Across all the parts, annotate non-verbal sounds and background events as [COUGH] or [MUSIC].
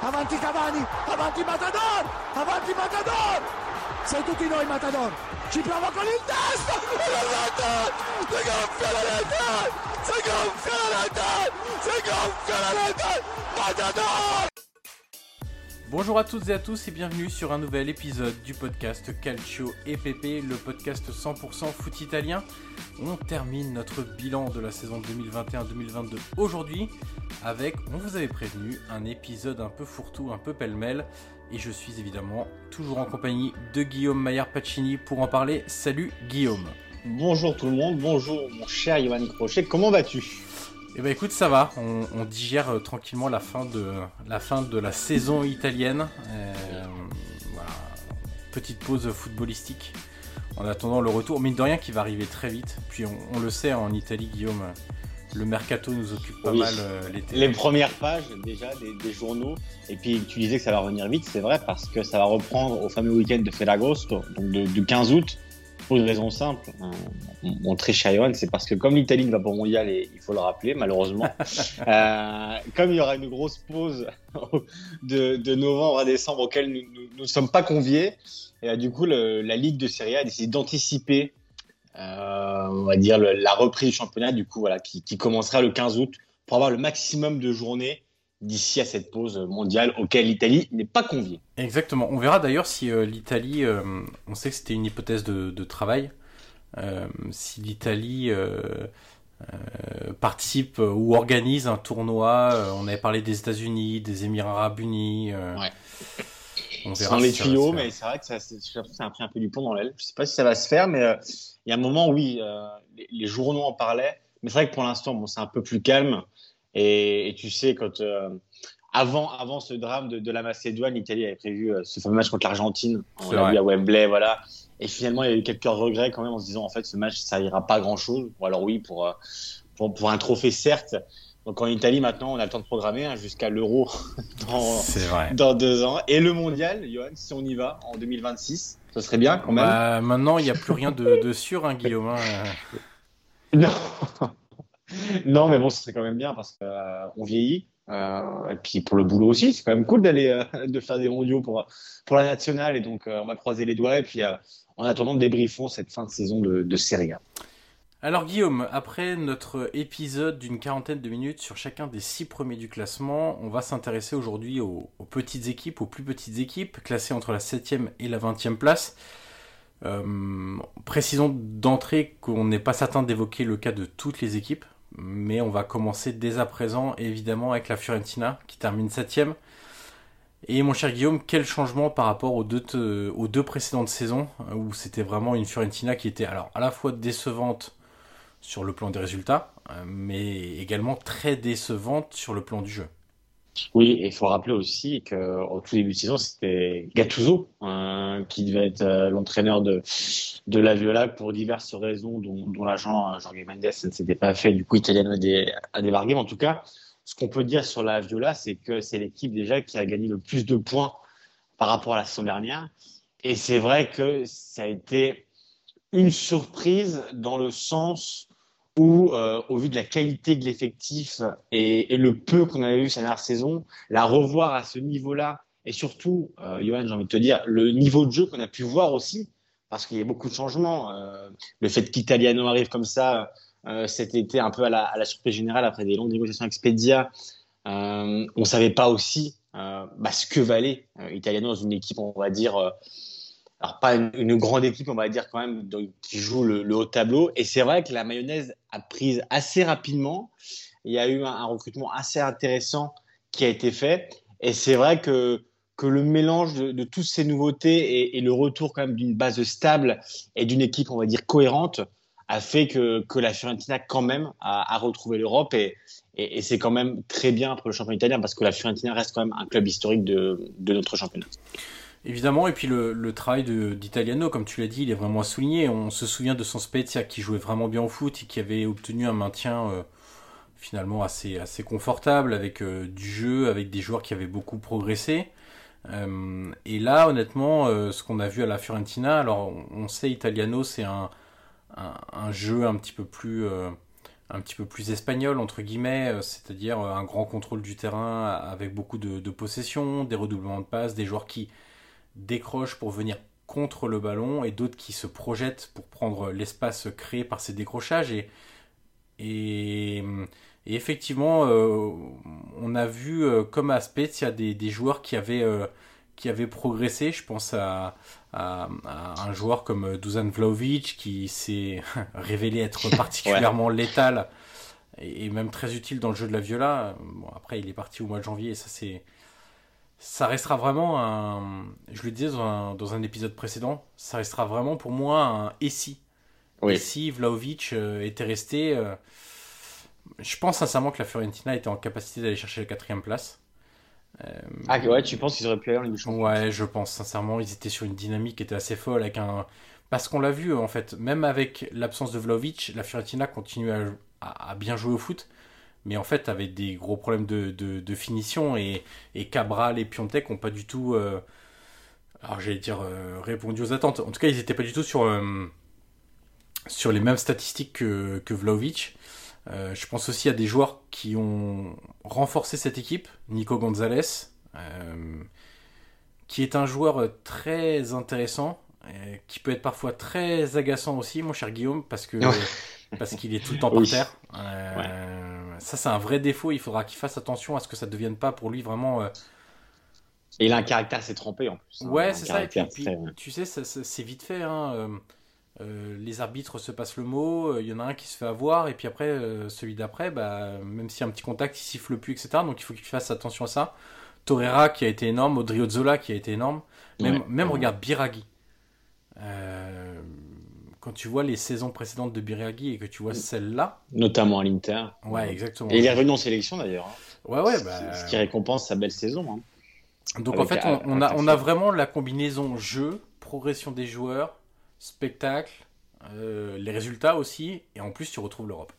Avanti Cavani, avanti Matador! Avanti Matador! Sei tutti noi Matador! Ci prova con il testo! Si gonfia la rete! Si gonfia la rete! Si gonfia la rete! Matador! Bonjour à toutes et à tous et bienvenue sur un nouvel épisode du podcast Calcio EPP, le podcast 100% foot italien. On termine notre bilan de la saison 2021-2022 aujourd'hui avec, on vous avait prévenu, un épisode un peu fourre-tout, un peu pêle-mêle. Et je suis évidemment toujours en compagnie de Guillaume Maillard-Pacini pour en parler. Salut Guillaume. Bonjour tout le monde, bonjour mon cher Yoann Crochet, comment vas-tu? Eh ben écoute, ça va. On, on digère euh, tranquillement la fin de la fin de la saison italienne. Euh, voilà. Petite pause footballistique en attendant le retour. Mine de rien, qui va arriver très vite. Puis on, on le sait en Italie, Guillaume. Le mercato nous occupe pas Oui. mal euh, l'été. Les premières pages déjà des, des journaux, et puis tu disais que ça va revenir vite, c'est vrai, parce que ça va reprendre au fameux week-end de Ferragosto, donc de- du 15 août, pour une raison simple. Euh, Mon très cher Yoann, c'est parce que comme l'Italie ne va pas au mondial, et il faut le rappeler malheureusement, [LAUGHS] euh, comme il y aura une grosse pause [LAUGHS] de, de novembre à décembre auquel nous ne sommes pas conviés, et, euh, du coup le- la Ligue de Serie A a décidé d'anticiper euh, on va dire le- la reprise du championnat du coup voilà qui, qui commencera le 15 août pour avoir le maximum de journées d'ici à cette pause mondiale auquel l'Italie n'est pas conviée. Exactement. On verra d'ailleurs si euh, l'Italie, euh, on sait que c'était une hypothèse de, de travail, euh, si l'Italie participe ou organise un tournoi. on avait parlé des États-Unis, des Émirats Arabes Unis. Ouais. On verra les si se tuyaux, mais c'est vrai que ça, a pris un peu du plomb dans l'aile. Je sais pas si ça va se faire, mais il y a un moment, oui, les, les journaux en parlaient. Mais c'est vrai que pour l'instant, bon, c'est un peu plus calme. Et, et tu sais, quand euh, avant, avant ce drame de, de la Macédoine, l'Italie avait prévu euh, ce fameux match contre l'Argentine. On l'a vu à Wembley, voilà. Et finalement, il y a eu quelques regrets quand même en se disant, en fait, ce match, ça ira pas grand chose. Ou alors oui, pour, euh, pour, pour un trophée, certes. Donc en Italie maintenant, on a le temps de programmer hein, jusqu'à l'Euro [LAUGHS] dans, dans deux ans et le Mondial, Johan, si on y va en 2026, ce serait bien quand même. Bah, maintenant, il n'y a plus rien de, de sûr, hein, Guillaume. hein. [LAUGHS] Non. [LAUGHS] non, mais bon, ce serait quand même bien parce qu'on vieillit. Euh, et puis pour le boulot aussi, c'est quand même cool d'aller euh, de faire des mondiaux pour, pour la nationale. Et donc, euh, on va croiser les doigts. Et puis, euh, en attendant, débriefons cette fin de saison de, de Serie A. Alors Guillaume, après notre épisode d'une quarantaine de minutes sur chacun des six premiers du classement, on va s'intéresser aujourd'hui aux, petites équipes, aux plus petites équipes, classées entre la 7e et la 20e place. Euh, précisons d'entrée qu'on n'est pas certain d'évoquer le cas de toutes les équipes, mais on va commencer dès à présent évidemment avec la Fiorentina qui termine 7e. Et mon cher Guillaume, quel changement par rapport aux deux, précédentes saisons où c'était vraiment une Fiorentina qui était alors à la fois décevante sur le plan des résultats, euh, mais également très décevante sur le plan du jeu? Oui, et il faut rappeler aussi qu'au tout début de saison, c'était Gattuso euh, qui devait être euh, l'entraîneur de, de la Viola pour diverses raisons dont, dont l'agent euh, Jorge Mendes ne s'était pas fait. Du coup, Italiano a débarqué. Mais en tout cas, ce qu'on peut dire sur la Viola, c'est que c'est l'équipe déjà qui a gagné le plus de points par rapport à la saison dernière. Et c'est vrai que ça a été une surprise dans le sens où, euh, au vu de la qualité de l'effectif et, le peu qu'on avait vu cette dernière saison, la revoir à ce niveau-là, et surtout, euh, Johan, j'ai envie de te dire, le niveau de jeu qu'on a pu voir aussi, parce qu'il y a beaucoup de changements. Euh, le fait qu'Italiano arrive comme ça cet été, un peu à la, surprise générale, après des longues négociations avec euh, on ne savait pas aussi bah, ce que valait Italiano dans une équipe, on va dire, alors pas une, grande équipe, on va dire quand même, qui joue le haut tableau. Et c'est vrai que la mayonnaise a prise assez rapidement. Il y a eu un, recrutement assez intéressant qui a été fait. Et c'est vrai que, que le mélange de, de toutes ces nouveautés et, le retour quand même d'une base stable et d'une équipe, on va dire, cohérente, a fait que, que la Fiorentina quand même a, retrouvé l'Europe. Et, et, et c'est quand même très bien pour le championnat italien parce que la Fiorentina reste quand même un club historique de, de notre championnat. Évidemment, et puis le, travail d'Italiano, comme tu l'as dit, il est vraiment à souligner. On se souvient de son Spezia qui jouait vraiment bien au foot et qui avait obtenu un maintien euh, finalement assez, assez confortable avec euh, du jeu, avec des joueurs qui avaient beaucoup progressé. Euh, et là, honnêtement, ce qu'on a vu à la Fiorentina, alors on, sait Italiano, c'est un, jeu un petit peu plus un petit peu plus espagnol entre guillemets, c'est-à-dire un grand contrôle du terrain avec beaucoup de, de possession, des redoublements de passes, des joueurs qui décrochent pour venir contre le ballon et d'autres qui se projettent pour prendre l'espace créé par ces décrochages. Et et, et effectivement euh, on a vu euh, comme à Spezia des, des joueurs qui avaient euh, qui avaient progressé. Je pense à, à, à un joueur comme Dusan Vlaovic qui s'est [LAUGHS] révélé être [LAUGHS] particulièrement létal et, et même très utile dans le jeu de la Viola. Bon, après il est parti au mois de janvier et ça c'est ça restera vraiment un. Je le disais dans un, dans un épisode précédent, ça restera vraiment pour moi un et si. Oui. Et si Vlaovic euh, était resté. euh, je pense sincèrement que la Fiorentina était en capacité d'aller chercher la quatrième place. Euh, Ah ouais, tu penses qu'ils auraient pu aller en Ligue Ouais, je pense sincèrement, ils étaient sur une dynamique qui était assez folle avec un. Parce qu'on l'a vu en fait, même avec l'absence de Vlaovic, la Fiorentina continue à, à- à bien jouer au foot, mais en fait avec des gros problèmes de, de- de finition et, et Cabral et Piontek ont pas du tout, euh, alors j'allais dire euh, répondu aux attentes. En tout cas, ils étaient pas du tout sur euh, sur les mêmes statistiques que, que Vlaovic. Je pense aussi à des joueurs qui ont renforcé cette équipe. Nico Gonzalez, qui est un joueur très intéressant, qui peut être parfois très agaçant aussi, mon cher Guillaume, parce que parce qu'il est tout le temps [LAUGHS] par Oui. terre. Ça, c'est un vrai défaut. Il faudra qu'il fasse attention à ce que ça ne devienne pas pour lui vraiment. euh, Et il a un caractère assez trempé en plus. hein. Ouais, c'est ça. Et puis, très- tu sais, c'est vite fait. hein, euh, euh, les arbitres se passent le mot. euh, Il y en a un qui se fait avoir, et puis après, euh, celui d'après, bah, même s'il y a un petit contact, il siffle plus, etc. Donc il faut qu'il fasse attention à ça. Torreira qui a été énorme, Odriozola qui a été énorme. Même, Ouais. même regarde Biraghi. Euh, quand tu vois les saisons précédentes de Biraghi et que tu vois celle-là, Notamment à l'Inter. ouais, exactement. Et il est revenu en sélection d'ailleurs. hein. Ouais, ouais, Ce- bah, Ce qui récompense sa belle saison. hein. Donc en fait, on, a, on a café. vraiment la combinaison jeu, progression des joueurs, spectacle, euh, les résultats aussi, et en plus tu retrouves l'Europe.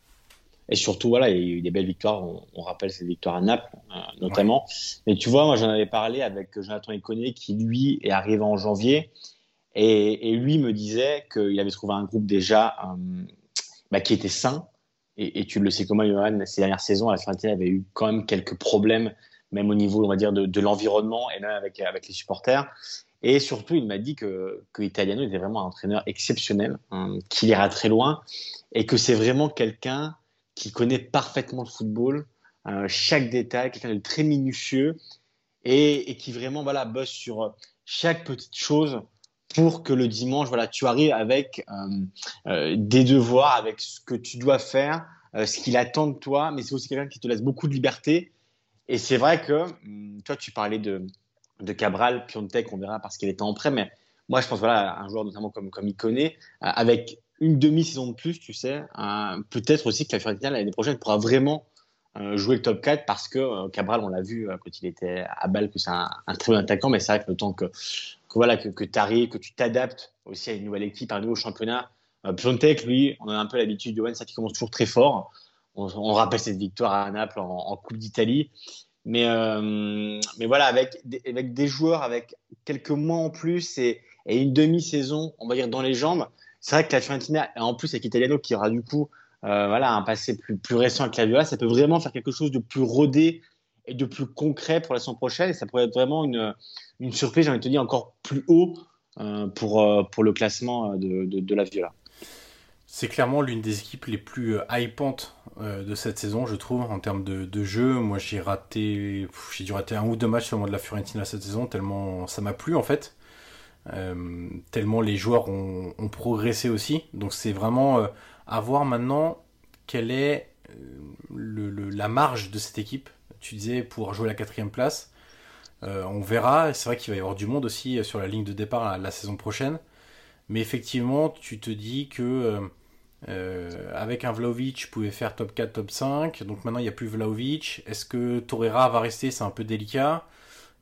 Et surtout, voilà, il y a eu des belles victoires. On, rappelle cette victoire à Naples, euh, notamment. Mais tu vois, moi, j'en avais parlé avec Jonathan Iconé, qui, lui, est arrivé en janvier. Et, lui me disait qu'il avait trouvé un groupe déjà euh, bah, qui était sain. Et, tu le sais comment, Johan, ces dernières saisons, la Fiorentina avait eu quand même quelques problèmes, même au niveau, on va dire, de, l'environnement et même avec, les supporters. Et surtout, il m'a dit que, que était vraiment un entraîneur exceptionnel, hein, qu'il ira très loin, et que c'est vraiment quelqu'un qui connaît parfaitement le football, euh, chaque détail, quelqu'un de très minutieux, et, et, qui vraiment voilà, bosse sur chaque petite chose pour que le dimanche, voilà, tu arrives avec euh, euh, des devoirs, avec ce que tu dois faire, ce qu'il attend de toi, mais c'est aussi quelqu'un qui te laisse beaucoup de liberté. Et c'est vrai que, hum, toi, tu parlais de, de Cabral, Piontek, on verra parce qu'il est en prêt. Mais moi, je pense voilà, un joueur notamment comme, comme euh, avec une demi-saison de plus, tu sais, euh, peut-être aussi que la Fiorentina l'année prochaine pourra vraiment euh, jouer le top 4 parce que Cabral, on l'a vu quand il était à Bâle, que c'est un, très bon attaquant, mais c'est vrai que le temps que, voilà, que, que tu arrives, que tu t'adaptes aussi à une nouvelle équipe, à un nouveau championnat. Piontek, lui, on a un peu l'habitude de ça qui commence toujours très fort. On, rappelle cette victoire à Naples en Coupe d'Italie. Mais, euh, mais voilà, avec, avec des joueurs avec quelques mois en plus et, et une demi-saison, on va dire, dans les jambes, c'est vrai que la Fiorentina, en plus avec Italiano qui aura du coup euh, voilà, un passé plus, plus récent avec la Viola, ça peut vraiment faire quelque chose de plus rodé et de plus concret pour la saison prochaine. Et ça pourrait être vraiment une, une surprise, j'ai envie de te dire, encore plus haut euh, pour, euh, pour le classement de, de, de la Viola. C'est clairement l'une des équipes les plus euh, hypantes euh, de cette saison, je trouve, en termes de, jeu. Moi, j'ai raté, un ou deux matchs le de la Fiorentina cette saison, tellement ça m'a plu en fait. Euh, tellement les joueurs ont, progressé aussi. Donc c'est vraiment à voir maintenant quelle est la marge de cette équipe. Tu disais pour jouer la quatrième place. On verra. C'est vrai qu'il va y avoir du monde aussi sur la ligne de départ la saison prochaine. Mais effectivement, tu te dis que euh, avec un Vlaovic, tu pouvais faire top 4, top 5. Donc maintenant, il n'y a plus Vlaovic. Est-ce que Torreira va rester? C'est un peu délicat.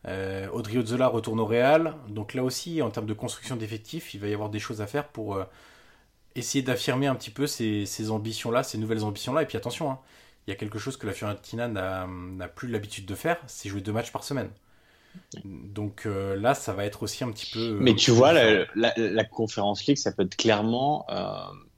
Euh, Odriozola retourne au Real. Donc là aussi, en termes de construction d'effectifs, il va y avoir des choses à faire pour euh, essayer d'affirmer un petit peu ces, ambitions-là, ces nouvelles ambitions-là. Et puis attention, hein, il y a quelque chose que la Fiorentina n'a plus l'habitude de faire, c'est jouer deux matchs par semaine. Donc euh, là, ça va être aussi un petit peu. Mais tu vois, la, la, la, conférence League, ça peut être clairement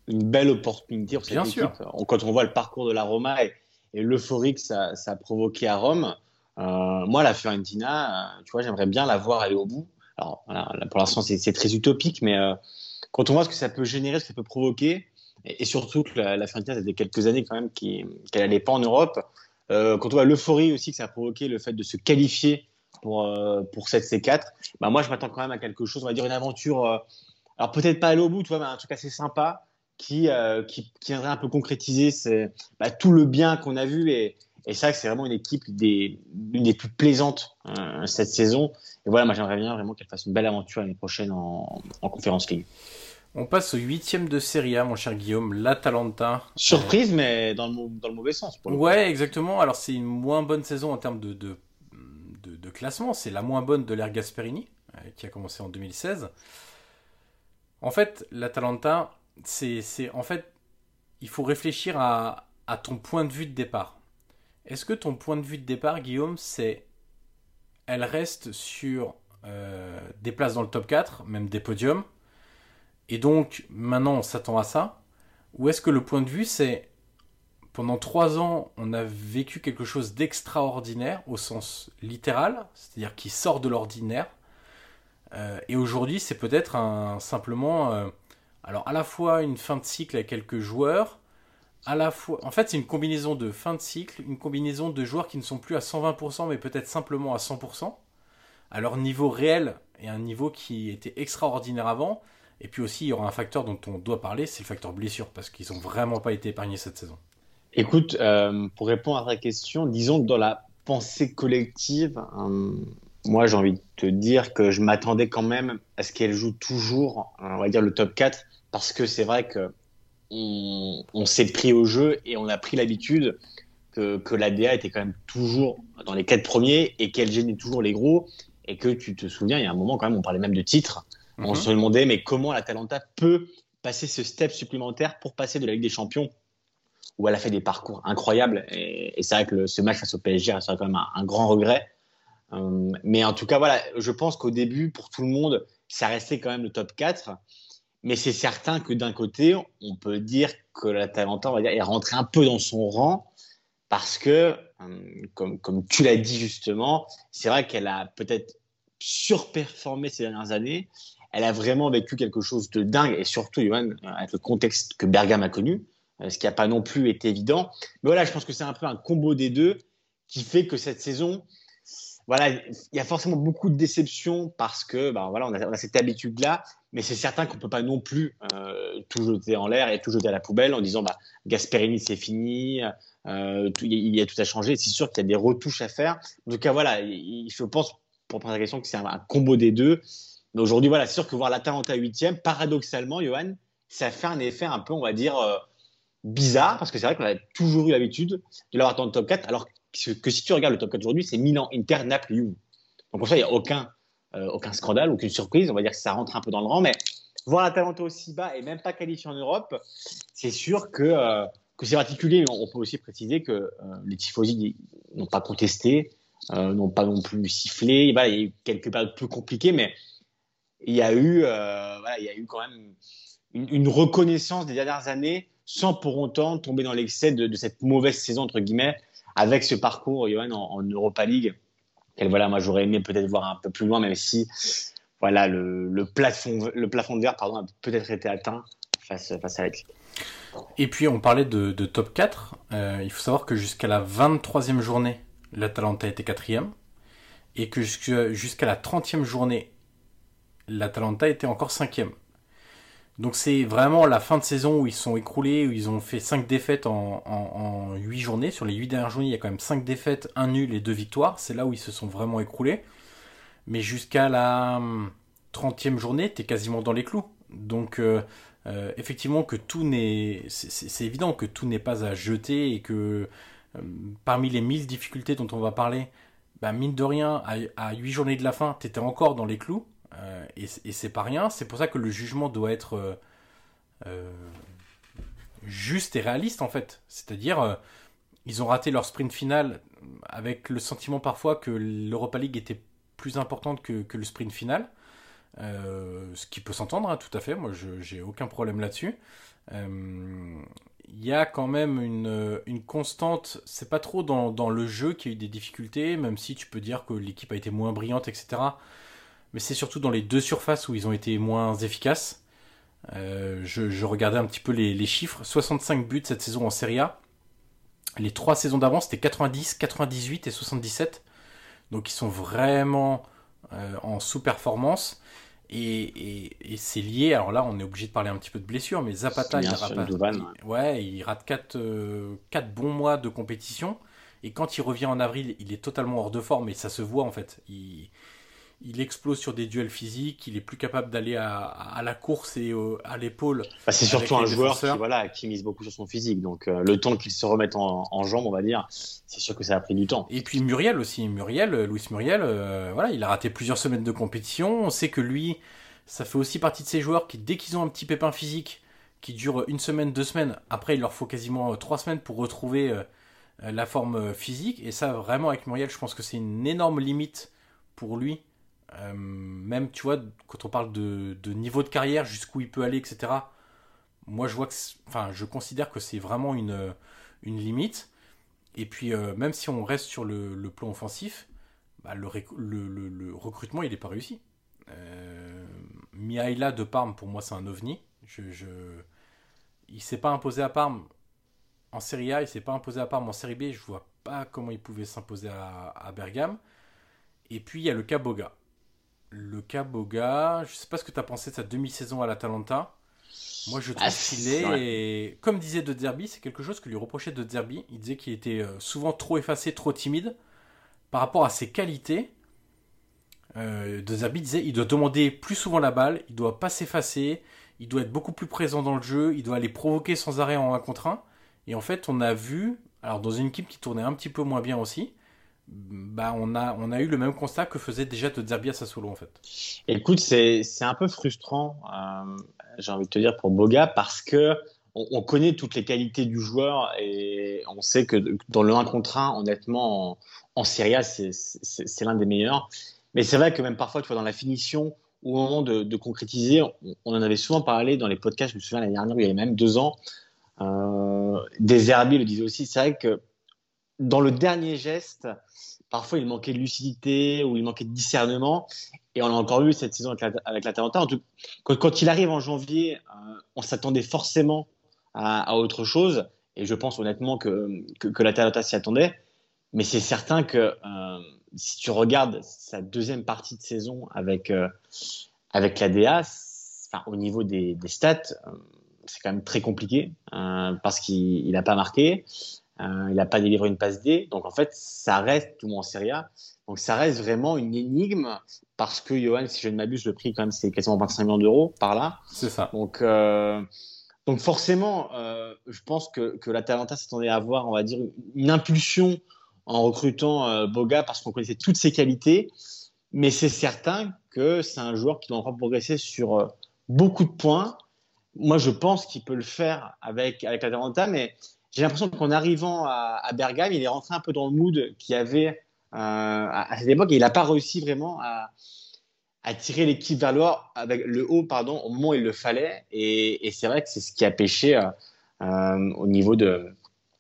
une belle opportunité pour cette Bien équipe. Sûr. Quand on voit le parcours de la Roma et, l'euphorie que ça, a provoqué à Rome, euh, moi, la Fiorentina, euh, tu vois, j'aimerais bien la voir aller au bout. Alors, voilà, pour l'instant, c'est très utopique, mais euh, quand on voit ce que ça peut générer, ce que ça peut provoquer, et, surtout que la, Fiorentina, ça fait quelques années quand même qu'elle n'allait pas en Europe, quand on voit l'euphorie aussi que ça a provoqué, le fait de se qualifier pour, pour cette C4, bah moi, je m'attends quand même à quelque chose, on va dire une aventure, alors peut-être pas aller au bout, tu vois, mais un truc assez sympa, qui, euh, qui, qui, viendrait un peu concrétiser bah, tout le bien qu'on a vu. Et, et ça, c'est vraiment une équipe des, une des plus plaisantes euh, cette saison. Et voilà, moi j'aimerais bien vraiment qu'elle fasse une belle aventure l'année prochaine en, en Conférence League. On passe au huitième de Serie A, mon cher Guillaume, l'Atalanta. Surprise, mais dans le, dans le mauvais sens. Pour ouais, exactement. Alors c'est une moins bonne saison en termes de, de, classement. C'est la moins bonne de l'ère Gasperini, euh, qui a commencé en 2016. En fait, l'Atalanta, c'est en fait, il faut réfléchir à, ton point de vue de départ. Est-ce que ton point de vue de départ, Guillaume, c'est elle reste sur euh, des places dans le top 4, même des podiums, et donc maintenant on s'attend à ça Ou est-ce que le point de vue c'est pendant trois ans on a vécu quelque chose d'extraordinaire au sens littéral, c'est-à-dire qui sort de l'ordinaire, euh, et aujourd'hui c'est peut-être un, simplement euh, alors à la fois une fin de cycle avec quelques joueurs, à la fois, en fait c'est une combinaison de fin de cycle, une combinaison de joueurs qui ne sont plus à 120% mais peut-être simplement à 100%, à leur niveau réel et un niveau qui était extraordinaire avant. Et puis aussi il y aura un facteur dont on doit parler, c'est le facteur blessure parce qu'ils n'ont vraiment pas été épargnés cette saison. Écoute, euh, pour répondre à ta question, disons que dans la pensée collective, euh, moi j'ai envie de te dire que je m'attendais quand même à ce qu'elle joue toujours, on va dire le top 4 parce que c'est vrai que on, s'est pris au jeu et on a pris l'habitude que, que l'ADA était quand même toujours dans les quatre premiers et qu'elle gênait toujours les gros et que tu te souviens, il y a un moment quand même, on parlait même de titre. On mhm. se demandait mais comment la Talenta peut passer ce step supplémentaire pour passer de la Ligue des Champions où elle a fait des parcours incroyables. Et, c'est vrai que ce match face au PSG reste quand même un, grand regret. Euh, mais en tout cas, voilà, je pense qu'au début, pour tout le monde, ça restait quand même le top 4. Mais c'est certain que d'un côté, on peut dire que l'Atalanta, est rentrée un peu dans son rang parce que, euh, comme, comme tu l'as dit justement, c'est vrai qu'elle a peut-être surperformé ces dernières années. Elle a vraiment vécu quelque chose de dingue et surtout, Johan, avec le contexte que Bergame a connu, ce qui n'a pas non plus été évident. Mais voilà, je pense que c'est un peu un combo des deux qui fait que cette saison, voilà, il y a forcément beaucoup de déceptions parce que, ben voilà, on a, cette habitude-là, mais c'est certain qu'on ne peut pas non plus euh, tout jeter en l'air et tout jeter à la poubelle en disant, bah, Gasperini, c'est fini, euh, il y a tout à changer. C'est sûr qu'il y a des retouches à faire. En tout cas, voilà, je pense, pour prendre la question, que c'est un, combo des deux. Mais aujourd'hui, voilà, c'est sûr que voir l'Atalanta 8 paradoxalement, Johan, ça fait un effet un peu, on va dire, euh, bizarre, parce que c'est vrai qu'on a toujours eu l'habitude de l'avoir dans le top 4, alors que, si tu regardes le top 4 aujourd'hui, c'est Milan, Inter, Naples. Donc pour ça, il n'y a aucun, euh, aucun scandale, aucune surprise. On va dire que ça rentre un peu dans le rang, mais voir l'Atalanta aussi bas et même pas qualifié en Europe, c'est sûr que, euh, que c'est particulier. On peut aussi préciser que euh, les tifosi n'ont pas contesté, n'ont pas non plus sifflé. il y a eu quelques périodes plus compliquées, mais il y a eu, il y a eu quand même une reconnaissance des dernières années sans pour autant tomber dans l'excès de, cette mauvaise saison, entre guillemets, avec ce parcours, Johan, en, Europa League. Et voilà, moi, j'aurais aimé peut-être voir un peu plus loin, même si voilà, le, plafond, le plafond de verre pardon, a peut-être été atteint face, à l'équipe. Et puis, on parlait de, top 4. Euh, il faut savoir que jusqu'à la 23e journée, l'Atalanta était quatrième. Et que jusqu'à la 30e journée, l'Atalanta était encore cinquième. Donc c'est vraiment la fin de saison où ils sont écroulés, où ils ont fait 5 défaites en, en, 8 journées. Sur les 8 dernières journées, il y a quand même 5 défaites, 1 nul et 2 victoires. C'est là où ils se sont vraiment écroulés. Mais jusqu'à la 30e hum, journée, tu es quasiment dans les clous. Donc euh, euh, effectivement que tout n'est... C'est évident que tout n'est pas à jeter et que hum, parmi les 1000 difficultés dont on va parler, bah, mine de rien, à, à 8 journées de la fin, tu étais encore dans les clous. Euh, et, c'est pas rien. C'est pour ça que le jugement doit être euh, euh, juste et réaliste en fait. C'est-à-dire, ils ont raté leur sprint final avec le sentiment parfois que l'Europa League était plus importante que, le sprint final. ce qui peut s'entendre, hein, tout à fait. Moi, j'ai aucun problème là-dessus. Il y a quand même une, constante. C'est pas trop dans, le jeu qu'il y a eu des difficultés, même si tu peux dire que l'équipe a été moins brillante, etc mais c'est surtout dans les deux surfaces où ils ont été moins efficaces. Euh, je, regardais un petit peu les, chiffres. 65 buts cette saison en Serie A. Les trois saisons d'avant, c'était 90, 98 et 77. Donc ils sont vraiment euh, en sous-performance. Et, c'est lié, alors là on est obligé de parler un petit peu de blessure, mais Zapata, il, rate, ouais, il rate 4, euh, bons mois de compétition. Et quand il revient en avril, il est totalement hors de forme et ça se voit en fait. Il, il explose sur des duels physiques, il est plus capable d'aller à, la course et à l'épaule. Bah, c'est surtout un joueur qui, voilà, qui mise beaucoup sur son physique, donc euh, le temps qu'il se remette en, en jambes, on va dire, c'est sûr que ça a pris du temps. Et puis Muriel aussi, Muriel, euh, Louis Muriel, euh, voilà, il a raté plusieurs semaines de compétition. On sait que lui, ça fait aussi partie de ces joueurs qui, dès qu'ils ont un petit pépin physique, qui dure une semaine, deux semaines, après il leur faut quasiment trois semaines pour retrouver la forme physique. Et ça, vraiment avec Muriel, je pense que c'est une énorme limite pour lui euh, même, tu vois, quand on parle de, niveau de carrière, jusqu'où il peut aller, etc. Moi, je vois que, enfin, je considère que c'est vraiment une, une limite. Et puis, euh, même si on reste sur le, plan offensif, bah, le, recrutement, il n'est pas réussi. Euh, Mihaila de Parme, pour moi, c'est un ovni. Il s'est pas imposé à Parme en Serie A, il s'est pas imposé à Parme en Série B. Je vois pas comment il pouvait s'imposer à, à Bergame. Et puis, il y a le cas Boga le cas Boga, je sais pas ce que tu as pensé de sa demi-saison à l'Atalanta. Moi, je trouve ah, qu'il est, comme disait De Zerbi, c'est quelque chose que lui reprochait De Zerbi. Il disait qu'il était euh, souvent trop effacé, trop timide par rapport à ses qualités. Euh, de Zerbi disait il doit demander plus souvent la balle, il doit pas s'effacer, il doit être beaucoup plus présent dans le jeu, il doit aller provoquer sans arrêt en 1 contre 1. Et en fait, on a vu, alors dans une équipe qui tournait un petit peu moins bien aussi, bah, on, a, on a eu le même constat que faisait déjà De Zerbi à Sassuolo en fait. Écoute, c'est un peu frustrant, euh, j'ai envie de te dire, pour Boga, parce que on, connaît toutes les qualités du joueur et on sait que dans le 1 contre 1, honnêtement, en, en Serie A, c'est l'un des meilleurs. Mais c'est vrai que même parfois, tu vois, dans la finition, au moment de, concrétiser, on, en avait souvent parlé dans les podcasts, je me souviens l'année dernière, il y avait même deux ans, euh, des Herbiers le disaient aussi, c'est vrai que dans le dernier geste, parfois il manquait de lucidité ou il manquait de discernement. Et on l'a encore vu cette saison avec l'Atalanta. Quand, quand, il arrive en janvier, euh, on s'attendait forcément à, autre chose. Et je pense honnêtement que, que, que l'Atalanta s'y attendait. Mais c'est certain que euh, si tu regardes sa deuxième partie de saison avec, euh, avec la DA, au niveau des, stats, c'est quand même très compliqué parce qu'il n'a pas marqué, euh, il n'a pas délivré une passe D. Donc en fait, ça reste tout en Serie A. Donc ça reste vraiment une énigme parce que Johan, si je ne m'abuse, le prix quand même c'est quasiment 25 millions d'euros par là. C'est ça. Donc euh, donc forcément, euh, je pense que, que l'Atalanta s'attendait à avoir, on va dire, une impulsion en recrutant Boga parce qu'on connaissait toutes ses qualités. Mais c'est certain que c'est un joueur qui doit encore progresser sur beaucoup de points. Moi, je pense qu'il peut le faire avec, avec l'Atalanta, mais j'ai l'impression qu'en arrivant à, Bergame, il est rentré un peu dans le mood qu'il avait euh, à, cette époque il n'a pas réussi vraiment à, tirer l'équipe vers le haut, avec le haut pardon, au moment où il le fallait. Et, c'est vrai que c'est ce qui a pêché euh, euh au niveau de,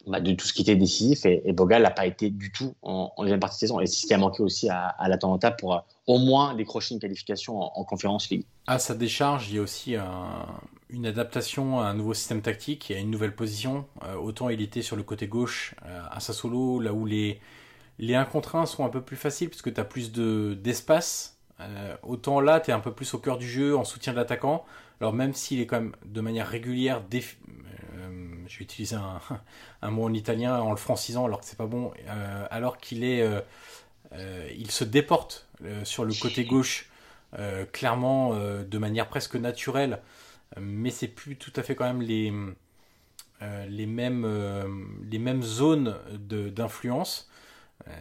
bah, de tout ce qui était décisif. Et, et Bogal n'a pas été du tout en, deuxième partie de saison. Et c'est ce qui a manqué aussi à, à l'Atalanta pour au moins décrocher une qualification en, en Conférence League. À sa décharge, il y a aussi un, une adaptation à un nouveau système tactique et à une nouvelle position. Euh, autant il était sur le côté gauche euh, à Sassolo, là où les, les 1 contre 1 sont un peu plus faciles puisque tu as plus d'espace. Euh, autant là, tu es un peu plus au cœur du jeu, en soutien de l'attaquant. Alors même s'il est quand même de manière régulière, euh, je vais utiliser un, [LAUGHS] un, mot en italien en le francisant alors que c'est pas bon, euh, alors qu'il est, il se déporte sur le côté gauche clairement de manière presque naturelle, mais c'est plus tout à fait quand même les mêmes les mêmes zones d'influence. Euh,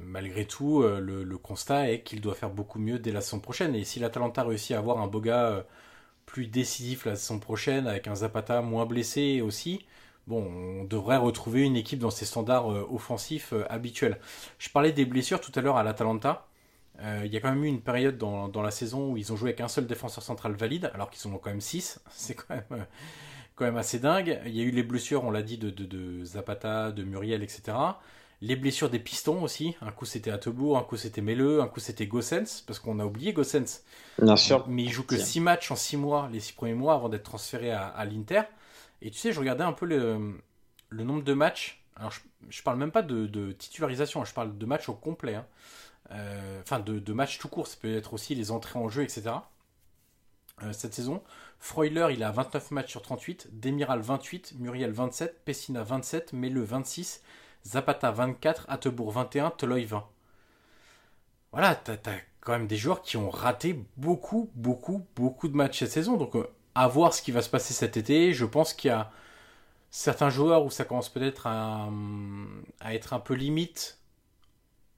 malgré tout, euh, le, constat est qu'il doit faire beaucoup mieux dès la saison prochaine. Et si l'Atalanta réussit à avoir un Boga euh, plus décisif la saison prochaine, avec un Zapata moins blessé aussi, bon, on devrait retrouver une équipe dans ses standards offensifs habituels. Je parlais des blessures tout à l'heure à l'Atalanta. Euh, il y a quand même eu une période dans, dans, la saison où ils ont joué avec un seul défenseur central valide, alors qu'ils sont quand même 6. [LAUGHS] C'est quand même, euh, quand même assez dingue. Il y a eu les blessures, on l'a dit, de, de, de, Zapata, de Muriel, etc. Les blessures des pistons aussi. Un coup c'était Attebourg, un coup c'était Melleux, un coup c'était Gossens, parce qu'on a oublié Gossens. Bien sûr. Mais il joue que 6 matchs en 6 mois, les 6 premiers mois, avant d'être transféré à, à l'Inter. Et tu sais, je regardais un peu le, le nombre de matchs. Alors, je, je parle même pas de, de, titularisation, je parle de matchs au complet. Hein. Euh, enfin, de, matchs tout court, ça peut être aussi les entrées en jeu, etc. Euh, cette saison, Freuler, il a 29 matchs sur 38, Demiral 28, Muriel 27, Pessina 27, Melleux 26, Zapata 24, Attebourg 21, Toloy 20. Voilà, t'as as quand même des joueurs qui ont raté beaucoup, beaucoup, beaucoup de matchs cette saison. Donc, euh, à voir ce qui va se passer cet été. Je pense qu'il y a certains joueurs où ça commence peut-être à, être un peu limite.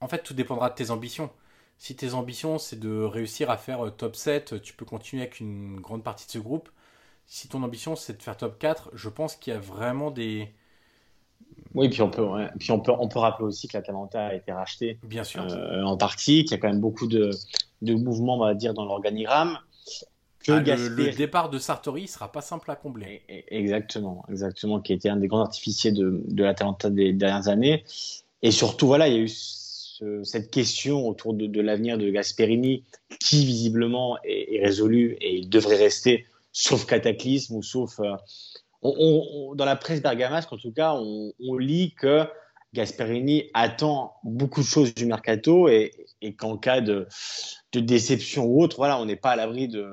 En fait, tout dépendra de tes ambitions. Si tes ambitions, c'est de réussir à faire euh, top 7, tu peux continuer avec une grande partie de ce groupe. Si ton ambition, c'est de faire top 4, je pense qu'il y a vraiment des, oui, puis on peut, ouais. puis on peut, on peut rappeler aussi que la Talenta a été rachetée, bien sûr, euh, en partie, qu'il y a quand même beaucoup de, de mouvements, on va dire, dans l'organigramme. Que ah, Gasperi... le, le, départ de Sartori sera pas simple à combler. Exactement, exactement, qui était un des grands artificiers de, de la Talenta des dernières années. Et surtout, voilà, il y a eu ce, cette question autour de, l'avenir de Gasperini, qui visiblement est, est résolue et il devrait rester, sauf cataclysme ou sauf euh, dans la presse bergamasque, en tout cas, on, lit que Gasperini attend beaucoup de choses du mercato et, et qu'en cas de, de, déception ou autre, voilà, on n'est pas à l'abri de,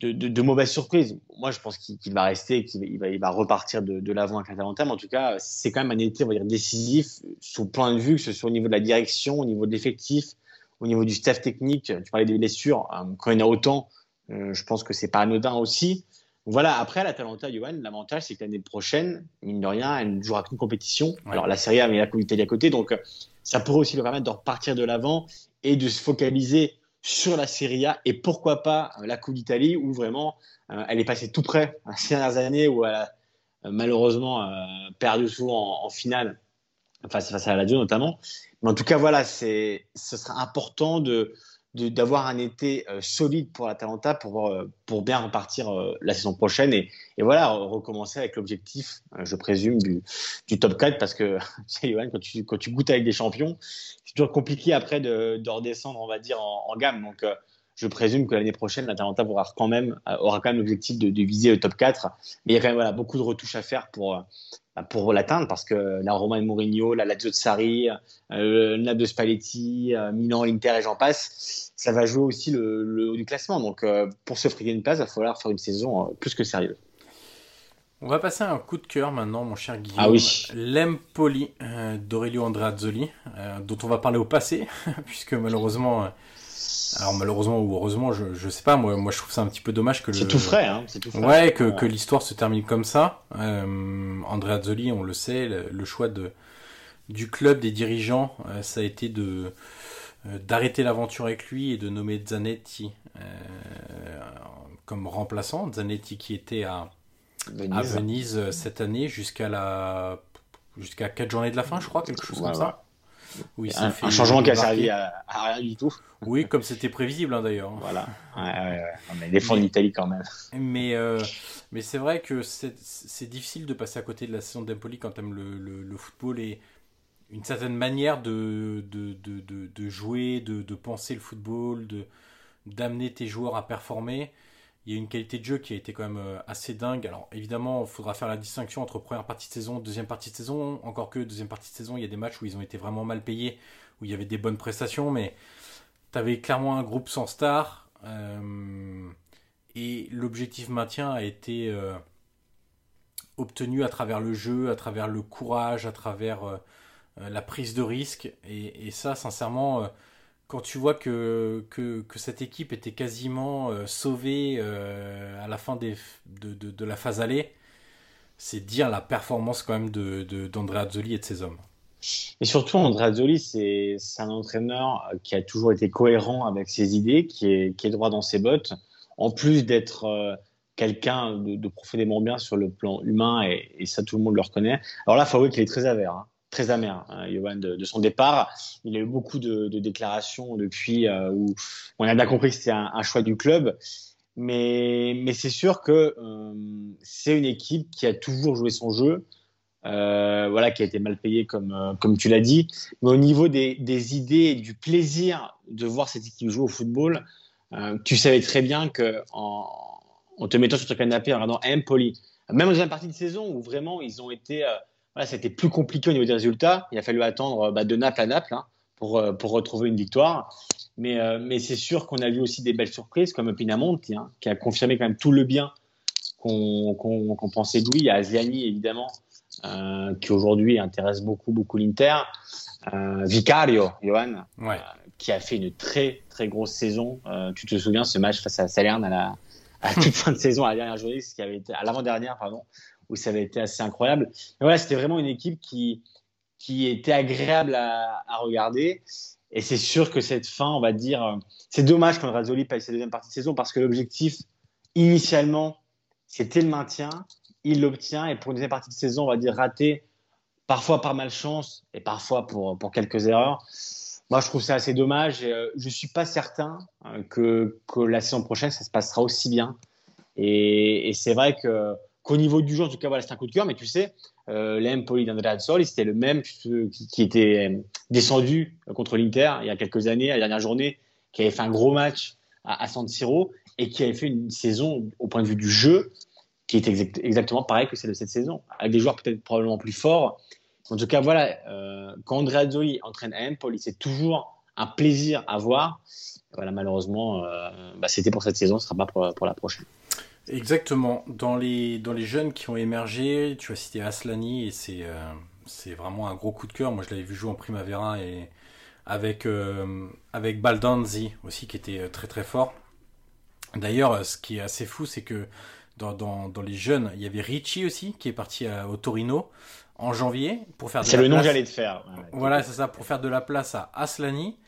de, de, de, mauvaises surprises. Moi, je pense qu'il qu va rester, qu'il va, il va repartir de, de l'avant avec Atalanta, mais en tout cas, c'est quand même un été, on va dire, décisif sous point de vue, que ce soit au niveau de la direction, au niveau de l'effectif, au niveau du staff technique. Tu parlais des blessures, euh, quand il y en a autant, euh, je pense que c'est pas anodin aussi voilà, après, la Talenta, Johan, l'avantage, c'est que l'année prochaine, mine de rien, elle ne jouera qu'une compétition. Ouais. Alors, la Serie A, mais la Coupe d'Italie à côté. Donc, ça pourrait aussi lui permettre de repartir de l'avant et de se focaliser sur la Serie A et pourquoi pas la Coupe d'Italie où vraiment euh, elle est passée tout près ces dernières années où elle a, malheureusement perdu souvent en, finale, face, face à la Lazio notamment. Mais en tout cas, voilà, c'est, ce sera important de, d'avoir un été euh, solide pour l'Atalanta pour, euh, pour bien repartir euh, la saison prochaine et, et voilà, recommencer avec l'objectif, je présume, du, du, top 4 parce que, [LAUGHS] tu sais, quand tu, quand tu goûtes avec des champions, c'est toujours compliqué après de, de, redescendre, on va dire, en, en gamme. Donc, je présume que l'année prochaine, l'Atalanta aura quand même, aura quand même l'objectif de, de, viser le top 4. Mais il y a quand même voilà, beaucoup de retouches à faire pour, bah, pour l'atteindre parce que la Roma et Mourinho, la Lazio de Sarri, euh, le Naples de Spalletti, euh, Milan, Inter et j'en passe, ça va jouer aussi le, haut du classement. Donc euh, pour se frayer une place, il va falloir faire une saison plus que sérieuse. On va passer à un coup de cœur maintenant, mon cher Guillaume. Ah oui. L'Empoli d'Aurelio Andreazzoli, dont on va parler au passé, [LAUGHS] puisque malheureusement alors malheureusement ou heureusement, je, je sais pas, moi, moi je trouve ça un petit peu dommage que C'est tout frais, hein, c'est tout frais. Ouais, que, que l'histoire se termine comme ça. Euh, Andrea Zoli, on le sait, le, choix de, du club, des dirigeants, euh, ça a été de euh, d'arrêter l'aventure avec lui et de nommer Zanetti euh, comme remplaçant. Zanetti qui était à Venise, à Venise cette année jusqu'à la jusqu'à 4 journées de la fin, je crois, quelque chose comme ça. Oui, un, un, changement qui a servi à, rien du tout. Oui, comme c'était prévisible hein, d'ailleurs. Voilà. Ouais, ouais, ouais. On est défendu l'Italie quand même. Mais, euh, mais c'est vrai que c'est difficile de passer à côté de la saison d'Empoli quand tu aimes le, le, le, football et une certaine manière de, de, de, de, jouer, de, de penser le football, d'amener tes joueurs à performer il y a une qualité de jeu qui a été quand même euh, assez dingue. Alors évidemment, il faudra faire la distinction entre première partie de saison, deuxième partie de saison. Encore que deuxième partie de saison, il y a des matchs où ils ont été vraiment mal payés, où il y avait des bonnes prestations, mais tu avais clairement un groupe sans star. Euh, et l'objectif maintien a été euh, obtenu à travers le jeu, à travers le courage, à travers la prise de risque. et ça, sincèrement quand tu vois que, que, cette équipe était quasiment euh, sauvée euh, à la fin de, de, de, la phase aller, c'est dire la performance quand même d'Andrea Azzoli et de ses hommes. Et surtout, Andrea Azzoli, c'est un entraîneur qui a toujours été cohérent avec ses idées, qui est, qui est droit dans ses bottes, en plus d'être euh, quelqu'un de, profondément bien sur le plan humain, et, ça tout le monde le reconnaît. Alors là, il faut avouer qu'il est très aver. Hein très amer, hein, Johan, de, son départ. Il a eu beaucoup de, déclarations depuis euh, où on a bien compris que c'était un, choix du club. Mais, c'est sûr que euh, c'est une équipe qui a toujours joué son jeu, euh, voilà, qui a été mal payée comme, tu l'as dit. Mais au niveau des, des, idées et du plaisir de voir cette équipe jouer au football, tu savais très bien que en, te mettant sur ton canapé en regardant Empoli, même dans une partie de saison où vraiment ils ont été c'était plus compliqué au niveau des résultats. Il a fallu attendre bah, de Naples à Naples hein, pour, euh, pour retrouver une victoire. Mais, euh, mais c'est sûr qu'on a vu aussi des belles surprises comme Pinamonti, hein, qui a confirmé quand même tout le bien qu'on pensait de lui. Il y a Asiani, évidemment, euh, qui aujourd'hui intéresse beaucoup, beaucoup l'Inter. Vicario, Johan, qui a fait une très, très grosse saison. tu te souviens, ce match face à Salerne à la, à toute fin de saison, à la dernière journée, ce qui avait été, à l'avant-dernière, pardon, où ça avait été assez incroyable. Mais voilà, c'était vraiment une équipe qui, qui était agréable à, à regarder. Et c'est sûr que cette fin, on va dire, c'est dommage quand Razzoli paye sa deuxième partie de saison parce que l'objectif, initialement, c'était le maintien. Il l'obtient et pour une deuxième partie de saison, on va dire raté, parfois par malchance et parfois pour, pour quelques erreurs. Moi, je trouve ça assez dommage. Euh, je suis pas certain euh, que, que la saison prochaine, ça se passera aussi bien. Et, et c'est vrai que au niveau du jeu, en tout cas, voilà, c'est un coup de cœur. Mais tu sais, euh, l'Empoli d'Andrea Sol, c'était le même qui, était euh, descendu contre l'Inter il y a quelques années, à la dernière journée, qui avait fait un gros match à, San Siro et qui avait fait une saison, au point de vue du jeu, qui était exactement pareil que celle de cette saison, avec des joueurs peut-être probablement plus forts. En tout cas, voilà, euh, quand Andrea Zoli entraîne à Empoli, c'est toujours un plaisir à voir. Voilà, malheureusement, euh, bah, c'était pour cette saison, ce ne sera pas pour la prochaine. Exactement. Dans les, dans les jeunes qui ont émergé, tu as cité Aslani et c'est euh, c'est vraiment un gros coup de cœur. Moi, je l'avais vu jouer en Primavera et avec, euh, avec Baldanzi aussi qui était euh, très très fort. D'ailleurs, ce qui est assez fou, c'est que dans, dans, dans, les jeunes, il y avait Ricci aussi qui est parti à, au Torino en janvier pour faire. C'est le nom que j'allais te faire. voilà, c'est ça, pour faire de la place à Aslani.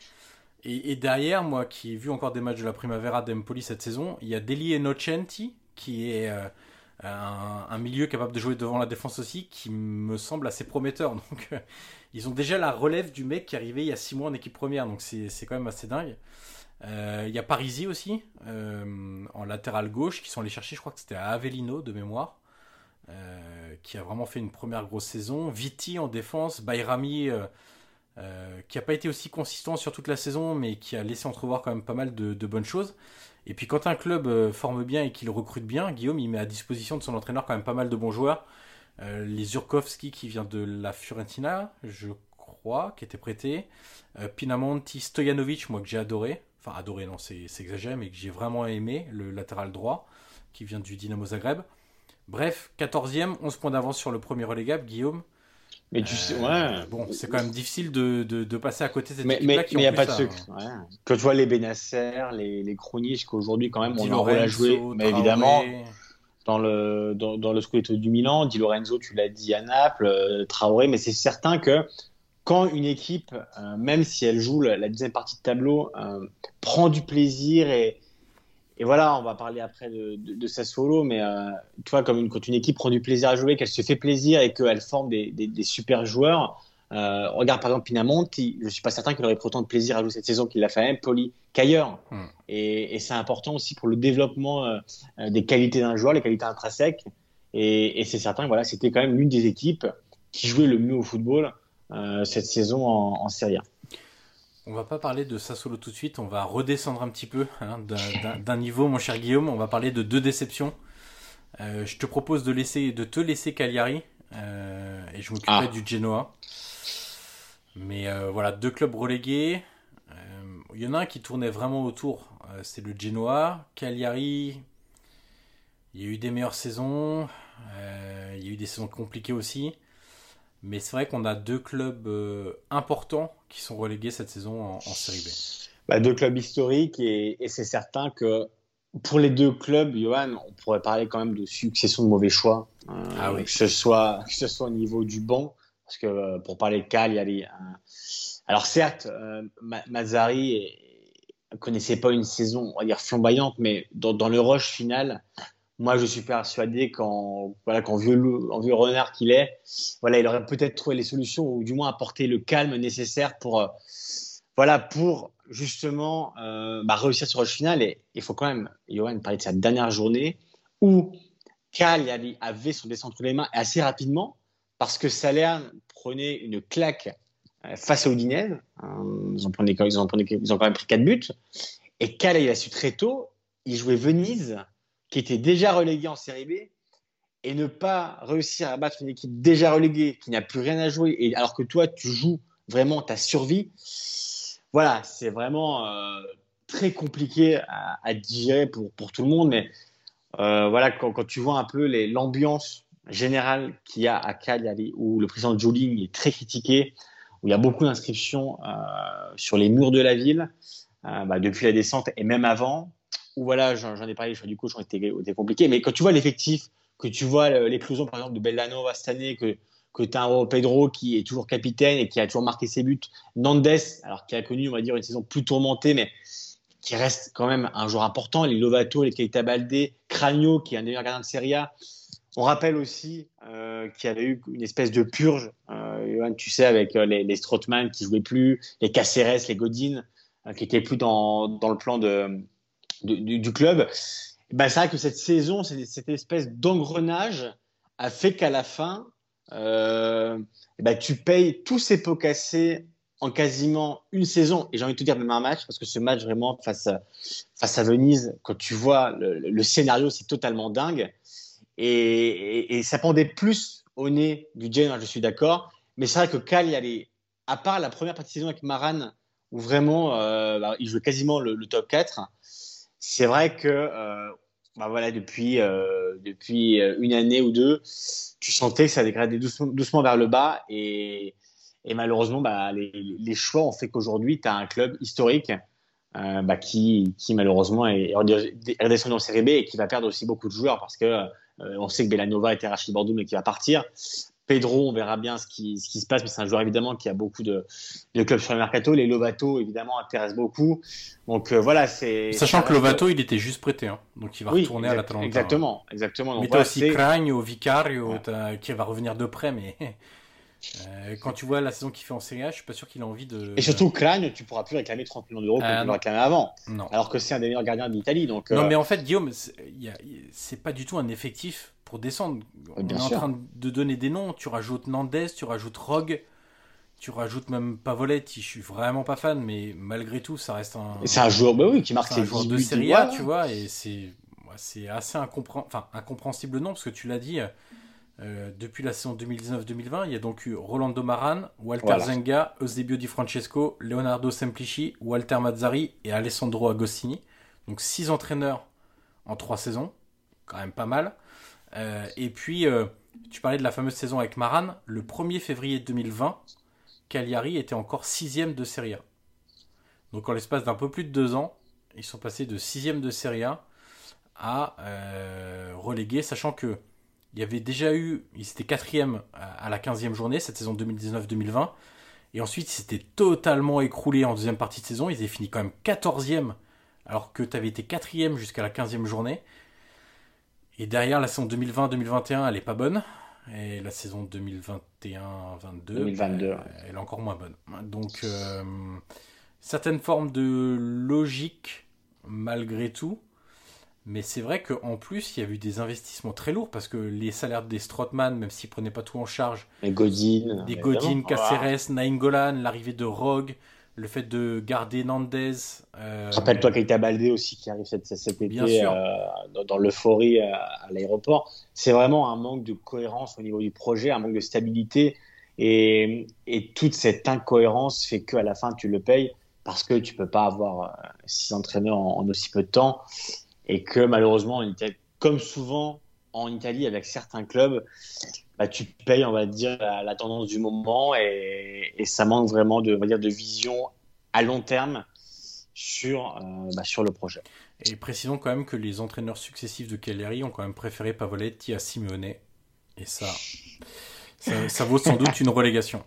Et, et, derrière, moi qui ai vu encore des matchs de la Primavera d'Empoli cette saison, il y a Deli Innocenti qui est euh, un, milieu capable de jouer devant la défense aussi, qui me semble assez prometteur. [LAUGHS] Donc, ils ont déjà la relève du mec qui est arrivé il y a 6 mois en équipe première, donc c'est quand même assez dingue. Il y a Parisi aussi, en latéral gauche, qui sont allés chercher, je crois que c'était à Avellino de mémoire. qui a vraiment fait une première grosse saison. Viti en défense, Bayrami euh, qui n'a pas été aussi consistant sur toute la saison, mais qui a laissé entrevoir quand même pas mal de, bonnes choses. Et puis quand un club euh, forme bien et qu'il recrute bien, Guillaume, il met à disposition de son entraîneur quand même pas mal de bons joueurs. Euh, les Zurkowski qui vient de la Fiorentina, je crois, qui était prêté. Pinamonti, Stojanovic, moi que j'ai adoré. Enfin adoré, non, c'est exagéré, mais que j'ai vraiment aimé, le latéral droit, qui vient du Dynamo Zagreb. Bref, 14e, 11 points d'avance sur le premier relégable, Guillaume. Mais tu sais, ouais. Bon, c'est quand même difficile de, de, passer à côté de cette mais, Mais il n'y a pas de secret. Ouais. Quand tu vois les Benasser, les, les qu'aujourd'hui, quand même, on a un rôle à jouer. Mais évidemment, dans le, dans, dans, le Scudetto du Milan, Di Lorenzo, tu l'as dit à Naples, euh, Traoré, mais c'est certain que quand une équipe, euh, même si elle joue la, deuxième partie de tableau, euh, prend du plaisir et, et voilà, on va parler après de, de, de Sassuolo, mais euh, tu vois, comme une, quand une équipe prend du plaisir à jouer, qu'elle se fait plaisir et qu'elle forme des, des, des, super joueurs. Euh, regarde par exemple Pinamonti, je suis pas certain qu'il aurait pris autant de plaisir à jouer cette saison qu'il l'a fait à Empoli qu'ailleurs. Hmm. Et, et c'est important aussi pour le développement euh, des qualités d'un joueur, les qualités intrinsèques. Et, et c'est certain, voilà, c'était quand même l'une des équipes qui jouait le mieux au football euh, cette saison en, en Serie A. On va pas parler de Sassolo tout de suite, on va redescendre un petit peu hein, d'un niveau, mon cher Guillaume. On va parler de deux déceptions. Euh, je te propose de, laisser, de te laisser Cagliari euh, et je m'occuperai ah. du Genoa. Mais euh, voilà, deux clubs relégués. Il y en a un qui tournait vraiment autour, c'est le Genoa. Cagliari, il y a eu des meilleures saisons, il y a eu des saisons compliquées aussi. Mais c'est vrai qu'on a deux clubs euh, importants qui sont relégués cette saison en, Série B. Bah, deux clubs historiques et, c'est certain que pour les deux clubs, Johan, on pourrait parler quand même de succession de mauvais choix. Euh, ah oui. que, ce soit, que ce soit au niveau du banc, parce que euh, pour parler de Cal, il y a les. alors certes, Mazzari ne connaissait pas une saison, on va dire, flamboyante, mais dans, dans le rush final, moi, je suis persuadé qu'en voilà, qu'en vieux, renard qu'il est, voilà, il aurait peut-être trouvé les solutions ou du moins apporté le calme nécessaire pour, euh, voilà, pour justement euh, bah, réussir ce rush final. Et il faut quand même, Johan, parler de sa dernière journée où Cal avait son descente entre les mains assez rapidement parce que Salerne prenait une claque euh, face à Udinese. Hein, ils, ils, ils, ont quand même pris 4 buts. Et Cal, il a su très tôt, il jouait Venise qui était déjà relégué en série B et ne pas réussir à battre une équipe déjà reléguée qui n'a plus rien à jouer et alors que toi tu joues vraiment ta survie voilà c'est vraiment euh, très compliqué à, digérer pour, pour, tout le monde. Mais euh, voilà quand, quand, tu vois un peu l'ambiance générale qu'il y a à Cagliari où le président Joling est très critiqué où il y a beaucoup d'inscriptions euh, sur les murs de la ville bah, depuis la descente et même avant où voilà, j'en ai parlé, les choix du coach ont été, compliqués. Mais quand tu vois l'effectif, que tu vois l'éclosion par exemple de Bellanova cette année, que, que tu as un Pedro qui est toujours capitaine et qui a toujours marqué ses buts, Nandes, alors qui a connu, on va dire, une saison plus tourmentée, mais qui reste quand même un joueur important, les Lovato, les Keita Balde, Cragno, qui est un des meilleurs gardiens de Serie A. On rappelle aussi euh, qu'il y avait eu une espèce de purge, euh, tu sais, avec euh, les, les Strootman qui jouaient plus, les Caceres, les Godin, qui étaient plus dans, dans le plan de, du, club. Ben, c'est vrai que cette saison, cette espèce d'engrenage a fait qu'à la fin, euh, ben, tu payes tous ces pots cassés en quasiment une saison, et j'ai envie de te dire même un match, parce que ce match vraiment face à, face à Venise, quand tu vois le, scénario, c'est totalement dingue. Et, ça pendait plus au nez du Genoa, je suis d'accord. Mais c'est vrai que Cagliari, à part la première partie de saison avec Maran, où vraiment euh, bah, il jouait quasiment le, le top 4, c'est vrai que euh, bah voilà, depuis, euh, depuis euh, une année ou deux, tu sentais que ça dégradait doucement, doucement vers le bas. Et, et malheureusement, bah, les, choix ont fait qu'aujourd'hui, tu as un club historique euh, bah, qui, qui, malheureusement est redescendu en Série B et qui va perdre aussi beaucoup de joueurs parce que on sait que Bellanova était Rachid Bordeaux mais qui va partir. Pedro, on verra bien ce qui, ce qui se passe, mais c'est un joueur évidemment qui a beaucoup de, de, clubs sur le mercato. Les Lovato, évidemment, intéressent beaucoup. Donc voilà, c'est. Sachant que Lovato, il était juste prêté, hein. donc il va retourner à l'Atalanta. Exactement, exactement. Donc, mais voilà, aussi Cragno, Vicario, qui va revenir de près, mais. [LAUGHS] Euh, quand tu vois la saison qu'il fait en Serie A, je suis pas sûr qu'il a envie de. Et surtout, Crane, tu pourras plus réclamer 30 millions d'euros comme euh, tu le réclamais avant. Non. Alors que c'est un des meilleurs gardiens d'Italie. Donc, non, mais en fait, Guillaume, c'est pas du tout un effectif pour descendre. On est en train de donner des noms. Tu rajoutes Nandes, tu rajoutes Rogue, tu rajoutes même Pavoletti. Je suis vraiment pas fan, mais malgré tout, ça reste un. C'est un joueur, bah oui, qui marque ses un joueur de Serie A, tu vois, et c'est c'est assez enfin, incompréhensible non, parce que tu l'as dit. Euh, depuis la saison 2019-2020, il y a donc eu Rolando Maran, Walter Zenga, Eusebio Di Francesco, Leonardo Semplici, Walter Mazzari et Alessandro Agostini. Donc six entraîneurs en trois saisons, quand même pas mal. Euh, et puis, euh, tu parlais de la fameuse saison avec Maran. Le 1er février 2020, Cagliari était encore sixième de Serie A. Donc en l'espace d'un peu plus de deux ans, ils sont passés de sixième de Serie A à reléguer, sachant que il y avait déjà eu, ils étaient quatrième à la 15e journée, cette saison 2019-2020. Et ensuite, ils s'étaient totalement écroulés en deuxième partie de saison. Ils avaient fini quand même 14e, alors que tu avais été quatrième jusqu'à la 15e journée. Et derrière, la saison 2020-2021, elle est pas bonne. Et la saison 2021-22, elle, est encore moins bonne. Donc, euh, certaines formes de logique, malgré tout. Mais c'est vrai qu'en plus, il y a eu des investissements très lourds parce que les salaires des Strootman, même s'ils prenaient pas tout en charge, les Godin, des Godin, Caceres, Nainggolan, l'arrivée de Rogue, le fait de garder Nandez. Euh... Rappelle-toi Keita Baldé aussi qui arrive cet, cet été euh, dans, dans l'euphorie euh, à, l'aéroport. C'est vraiment un manque de cohérence au niveau du projet, un manque de stabilité. Et, et toute cette incohérence fait qu'à la fin, tu le payes parce que tu peux pas avoir six entraîneurs en aussi peu de temps et que malheureusement, comme souvent en Italie avec certains clubs, bah, tu payes, on va dire, la, tendance du moment et, ça manque vraiment de, dire, de vision à long terme sur, euh, bah, sur le projet. Et précisons quand même que les entraîneurs successifs de Cagliari ont quand même préféré Pavoletti à Simeone. Et ça, ça, vaut sans doute une relégation.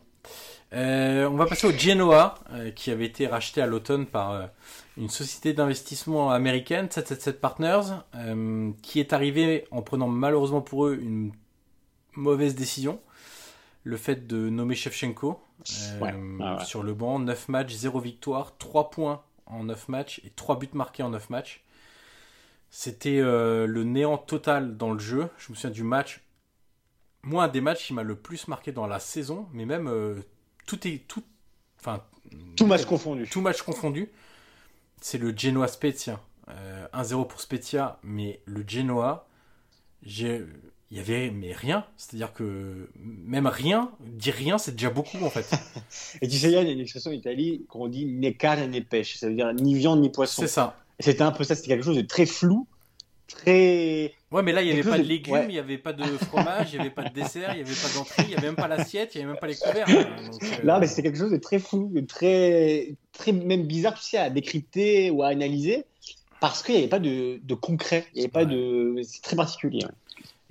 Euh, on va passer au Genoa, euh, qui avait été racheté à l'automne par une société d'investissement américaine, 777 Partners, qui est arrivée en prenant malheureusement pour eux une mauvaise décision. Le fait de nommer Shevchenko euh, sur le banc, 9 matchs, 0 victoire, 3 points en 9 matchs et 3 buts marqués en 9 matchs. C'était euh, le néant total dans le jeu. Je me souviens du match, moi un des matchs qui m'a le plus marqué dans la saison, mais même tout est tout, enfin tout match confondu. Tout match confondu c'est le Genoa Spezia. 1-0 euh, pour Spezia, mais le Genoa, il y avait mais rien. C'est-à-dire que même rien, dire rien, c'est déjà beaucoup en fait. [LAUGHS] Et tu sais, il y a une expression en Italie qu'on dit ne carne ne pêche. Ça veut dire ni viande ni poisson. C'est ça. C'était un peu ça, c'était quelque chose de très flou, très. Ouais, mais là, il n'y avait pas de légumes, il n'y avait pas de fromage, il n'y avait pas de dessert, il n'y avait pas d'entrée, il n'y avait même pas l'assiette, il n'y avait même pas les couverts. Euh, là, mais c'était quelque chose de très flou, de très, très même bizarre, tu sais, à décrypter ou à analyser, parce qu'il n'y avait pas de, de concret, il n'y avait pas de. C'est très particulier.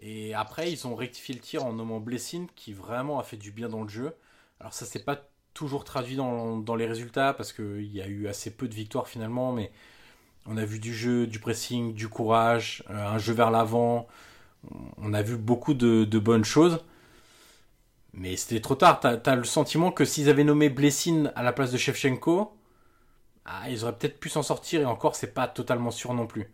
Et après, ils ont rectifié le tir en nommant Blessing, qui vraiment a fait du bien dans le jeu. Alors, ça, c'est pas toujours traduit dans, les résultats, parce qu'il y a eu assez peu de victoires finalement, mais on a vu du jeu, du pressing, du courage, euh, un jeu vers l'avant. On a vu beaucoup de, bonnes choses. Mais c'était trop tard. T'as as le sentiment que s'ils avaient nommé Blessing à la place de Shevchenko, ah, ils auraient peut-être pu s'en sortir. Et encore, c'est pas totalement sûr non plus.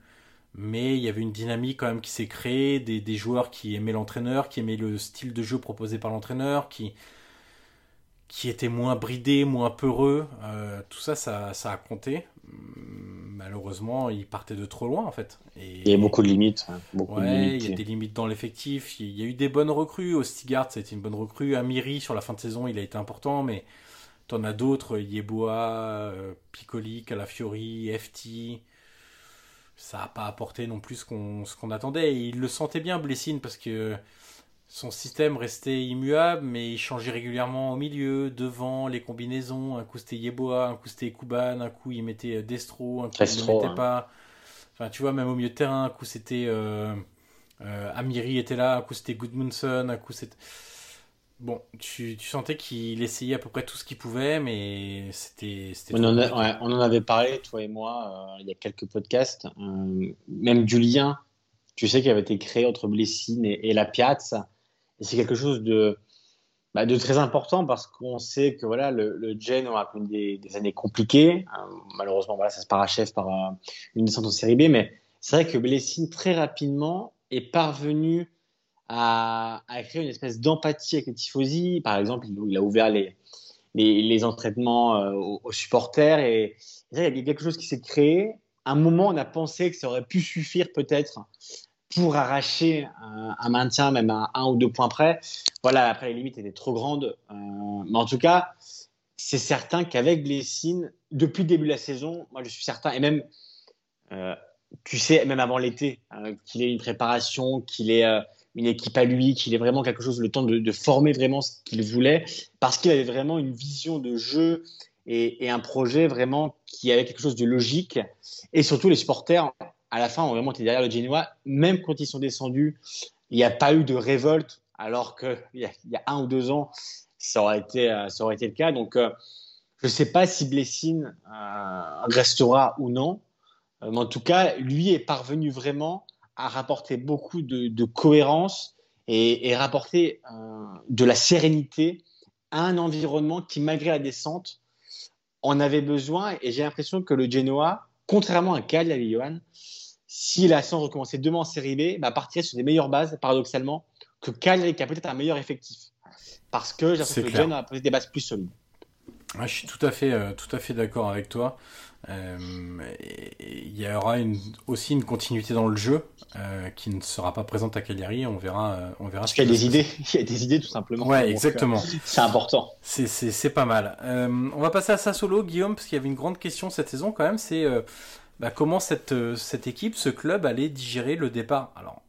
Mais il y avait une dynamique quand même qui s'est créée, des, joueurs qui aimaient l'entraîneur, qui aimaient le style de jeu proposé par l'entraîneur, qui, qui étaient moins bridés, moins peureux. Euh, tout ça, ça, ça a compté malheureusement, il partait de trop loin en fait. Et, il y a beaucoup de limites. Hein, beaucoup il y a des limites dans l'effectif. Il y a eu des bonnes recrues. Au Stigard, ça a été une bonne recrue. Amiri, sur la fin de saison, il a été important, mais tu en as d'autres. Yeboah, euh, Piccoli, Calafiori, FT. Ça n'a pas apporté non plus ce qu'on attendait. Et il le sentait bien, Blessine, parce que son système restait immuable, mais il changeait régulièrement au milieu, devant, les combinaisons. Un coup c'était Yeboah, un coup c'était Kuban, un coup il mettait Destro, un coup il ne mettait hein. pas. Enfin, tu vois, même au milieu de terrain, un coup c'était euh, euh, Amiri était là, un coup c'était Goodmanson, un coup c'était. Bon, tu, sentais qu'il essayait à peu près tout ce qu'il pouvait, mais c'était. On, en on en avait parlé, toi et moi, euh, il y a quelques podcasts. Euh, même Julien, tu sais, qui avait été créé entre Blessine et, la Piazza. Et c'est quelque chose de, bah, de très important parce qu'on sait que voilà, le, le a connu des, années compliquées. Euh, malheureusement, voilà, ça se parachève par une descente en série B. Mais c'est vrai que Blessine, très rapidement, est parvenu à, créer une espèce d'empathie avec les tifosi. Par exemple, il, a ouvert les, les, entraînements euh, aux, supporters et, il y a quelque chose qui s'est créé. À un moment, on a pensé que ça aurait pu suffire peut-être pour arracher un, maintien, même à un ou deux points près. Voilà, après les limites étaient trop grandes. Euh, mais en tout cas, c'est certain qu'avec Blessine, depuis le début de la saison, moi je suis certain, et même, euh, tu sais, même avant l'été, qu'il ait une préparation, qu'il ait une équipe à lui, qu'il ait vraiment quelque chose, le temps de, former vraiment ce qu'il voulait, parce qu'il avait vraiment une vision de jeu et, un projet vraiment qui avait quelque chose de logique. Et surtout, les supporters, à la fin, ont vraiment été derrière le Genoa, même quand ils sont descendus. Il n'y a pas eu de révolte, alors qu'il [LAUGHS] y, y a un ou deux ans, ça aurait été, euh, ça aurait été le cas. Donc, euh, je ne sais pas si Blessine euh, restera ou non. mais en tout cas, lui est parvenu vraiment à rapporter beaucoup de, cohérence et, rapporter euh, de la sérénité à un environnement qui, malgré la descente, en avait besoin. Et j'ai l'impression que le Genoa, contrairement à Cagliari, Johan, s'il a sans recommencer demain en série B, bah, partirait sur des meilleures bases, paradoxalement, que Cagliari, qui a peut-être un meilleur effectif. Parce que j'ai l'impression que le Genoa a peut-être des bases plus solides. je suis tout à fait, euh, tout à fait d'accord avec toi. Euh, il y aura aussi une continuité dans le jeu euh, qui ne sera pas présente à Cagliari. On verra. Euh, on verra. Parce qu'il y a des idées. [LAUGHS] Il y a des idées tout simplement. Ouais, exactement. c'est important. C'est pas mal. on va passer à Sassolo, Guillaume, parce qu'il y avait une grande question cette saison quand même. C'est bah, comment cette, cette équipe, ce club allait digérer le départ? Alors,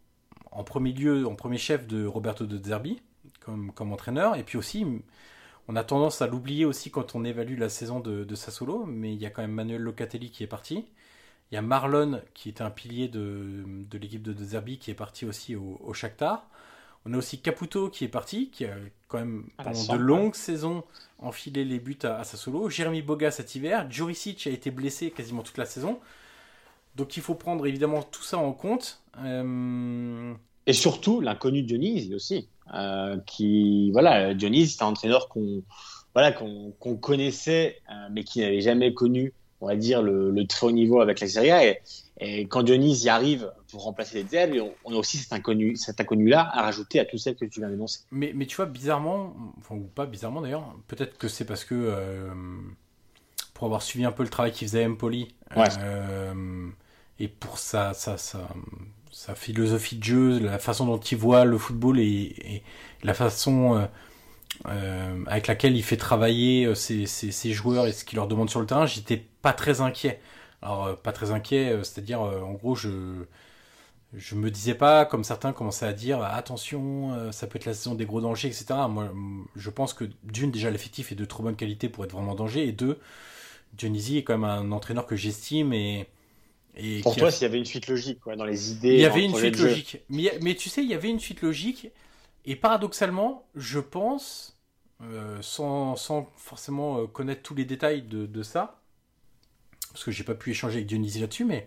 en premier lieu, en premier chef de Roberto De Zerbi comme, comme entraîneur, et puis aussi on a tendance à l'oublier aussi quand on évalue la saison de, de, Sassolo, mais il y a quand même Manuel Locatelli qui est parti. Il y a Marlon qui était un pilier de, l'équipe de, de Zerbi qui est parti aussi au, au, Shakhtar. On a aussi Caputo qui est parti, qui a quand même pendant de longues saisons enfilé les buts à, Sassolo. Jérémy Boga cet hiver. Juricic a été blessé quasiment toute la saison. Donc il faut prendre évidemment tout ça en compte. Euh, Et surtout l'inconnu Dionys aussi. Euh, qui voilà Dionys c'est un entraîneur qu'on voilà qu'on connaissait euh, mais qui n'avait jamais connu on va dire le, le, très haut niveau avec la Serie A et, et quand Dionys y arrive pour remplacer les ailes on, a aussi cet inconnu cet inconnu là à rajouter à tout celles que tu viens d'énoncer mais, mais tu vois bizarrement enfin ou pas bizarrement d'ailleurs peut-être que c'est parce que euh, pour avoir suivi un peu le travail qu'il faisait à Empoli et pour ça ça ça sa philosophie de jeu, la façon dont il voit le football et, la façon euh, euh, avec laquelle il fait travailler euh, ses, joueurs et ce qu'il leur demande sur le terrain, j'étais pas très inquiet. Alors pas très inquiet, c'est-à-dire en gros je je me disais pas comme certains commençaient à dire attention ça peut être la saison des gros dangers etc. Moi je pense que d'une déjà l'effectif est de trop bonne qualité pour être vraiment danger et deux Dionisi est quand même un entraîneur que j'estime et pour toi, s'il y avait une suite logique dans les idées. Il y avait une suite logique. Mais, tu sais, il y avait une suite logique. Et paradoxalement, je pense, euh, sans, forcément euh, connaître tous les détails de, ça, parce que j'ai pas pu échanger avec Dionysie là-dessus, mais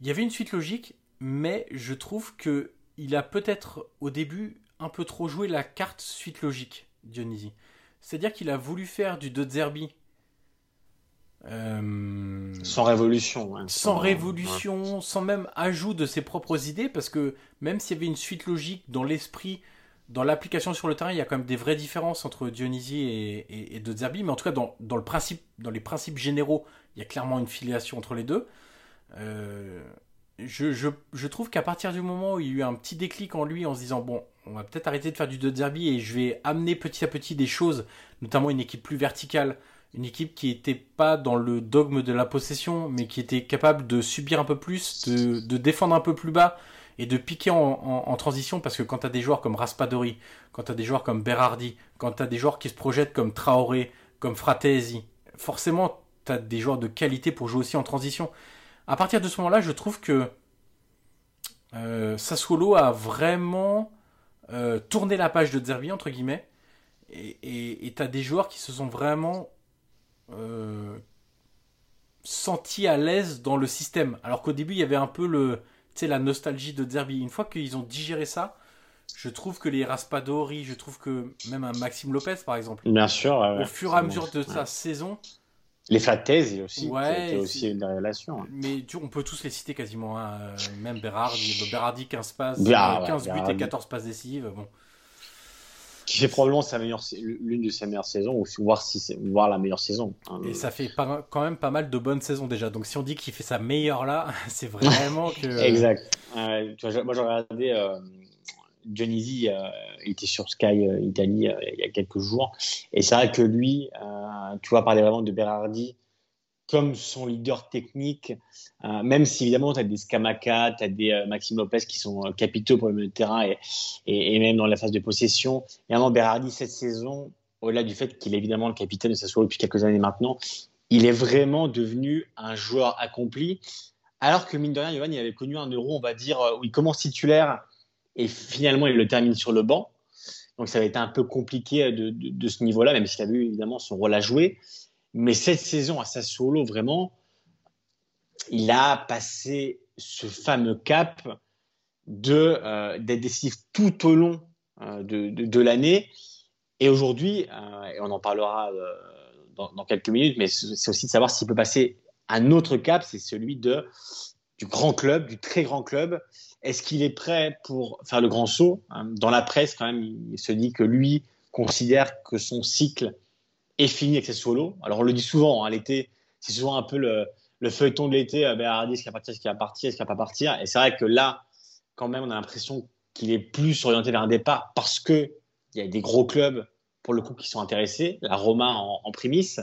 il y avait une suite logique, mais je trouve que il a peut-être au début un peu trop joué la carte suite logique, Dionysie. C'est-à-dire qu'il a voulu faire du De Zerbi euh, sans révolution. sans, révolution, sans même ajout de ses propres idées, parce que même s'il y avait une suite logique dans l'esprit, dans l'application sur le terrain, il y a quand même des vraies différences entre Dionysie et, et, De Zerbi, mais en tout cas dans, dans, le principe, dans les principes généraux, il y a clairement une filiation entre les deux. Euh, je, je, je, trouve qu'à partir du moment où il y a eu un petit déclic en lui en se disant bon, on va peut-être arrêter de faire du De Zerbi et je vais amener petit à petit des choses, notamment une équipe plus verticale, une équipe qui n'était pas dans le dogme de la possession, mais qui était capable de subir un peu plus, de, défendre un peu plus bas et de piquer en, transition, parce que quand tu des joueurs comme Raspadori, quand tu des joueurs comme Berardi, quand tu des joueurs qui se projettent comme Traoré, comme Fratesi, forcément tu as des joueurs de qualité pour jouer aussi en transition. À partir de ce moment-là, je trouve que euh, Sassuolo a vraiment euh, tourner la page de Zerbi, entre guillemets. Et tu as des joueurs qui se sont vraiment euh, sentis à l'aise dans le système. Alors qu'au début, il y avait un peu le, la nostalgie de Zerbi. Une fois qu'ils ont digéré ça, je trouve que les Raspadori, je trouve que même un Maxime Lopez, par exemple, Bien sûr, au fur et à mesure de sa saison, les Fratesi aussi, ouais, aussi une relation. Mais tu, on peut tous les citer quasiment, hein. même Berardi, Berardi 15 passes, 15 buts et 14 passes décisives. Bon. Qui fait probablement l'une de ses meilleures saisons, ou voir, si voir la meilleure saison. Hein. Et ça fait quand même pas mal de bonnes saisons déjà. Donc si on dit qu'il fait sa meilleure là, [LAUGHS] c'est vraiment que. exact. moi j'ai regardé. Euh, Dionisi euh, était sur Sky euh, Italie euh, il y a quelques jours. Et c'est vrai que lui, tu vois, parler vraiment de Berardi comme son leader technique, même si évidemment tu as des Scamaca, tu as des Maxime Lopez qui sont capitaux pour le terrain et, même dans la phase de possession. Et vraiment, Berardi, cette saison, au-delà du fait qu'il est évidemment le capitaine de Sassuolo depuis quelques années maintenant, il est vraiment devenu un joueur accompli. Alors que mine de rien, Johan, il avait connu un euro, on va dire, où il commence titulaire et finalement il le termine sur le banc. Donc ça va être un peu compliqué de, de, ce niveau-là, même s'il a eu évidemment son rôle à jouer. Mais cette saison à Sassuolo, vraiment, il a passé ce fameux cap de euh, d'être décisif tout au long euh, de, de, l'année. Et aujourd'hui, euh, et on en parlera dans, quelques minutes, mais c'est aussi de savoir s'il peut passer un autre cap, c'est celui de du grand club, du très grand club, est-ce qu'il est prêt pour faire le grand saut hein, Dans la presse, quand même, il se dit que lui considère que son cycle est fini avec ses solos. Alors, on le dit souvent, hein, l'été, c'est souvent un peu le, feuilleton de l'été. Euh, ben, est-ce qu'il va partir, est-ce qu'il va partir, est-ce qu'il va pas partir? Et c'est vrai que là, quand même, on a l'impression qu'il est plus orienté vers un départ parce qu'il y a des gros clubs, pour le coup, qui sont intéressés, la Roma en, en prémisse.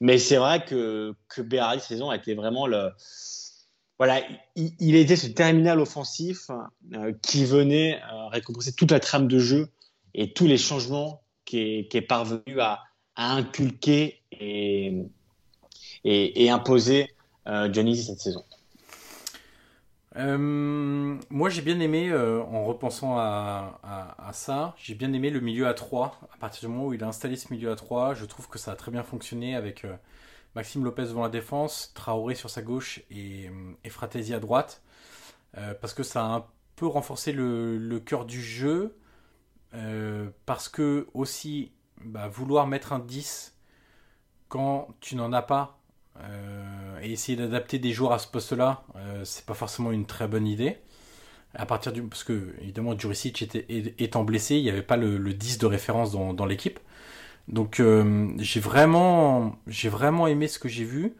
Mais c'est vrai que, que Berardi, saison, a été vraiment le, voilà, il, était ce terminal offensif euh, qui venait euh, récompenser toute la trame de jeu et tous les changements qui est, parvenu à, inculquer et, et, imposer euh, cette saison. Euh, moi, j'ai bien aimé, en repensant à, à ça, j'ai bien aimé le milieu à 3. À partir du moment où il a installé ce milieu à 3, je trouve que ça a très bien fonctionné avec Maxime Lopez devant la défense, Traoré sur sa gauche et, et Fratesi à droite. Euh, parce que ça a un peu renforcé le, cœur du jeu. Euh, parce que aussi, bah, vouloir mettre un 10 quand tu n'en as pas euh, et essayer d'adapter des joueurs à ce poste-là, c'est pas forcément une très bonne idée. À partir du parce que évidemment Juricic était étant blessé, il n'y avait pas le, 10 de référence dans l'équipe. Donc euh, j'ai vraiment, j'ai vraiment aimé ce que j'ai vu.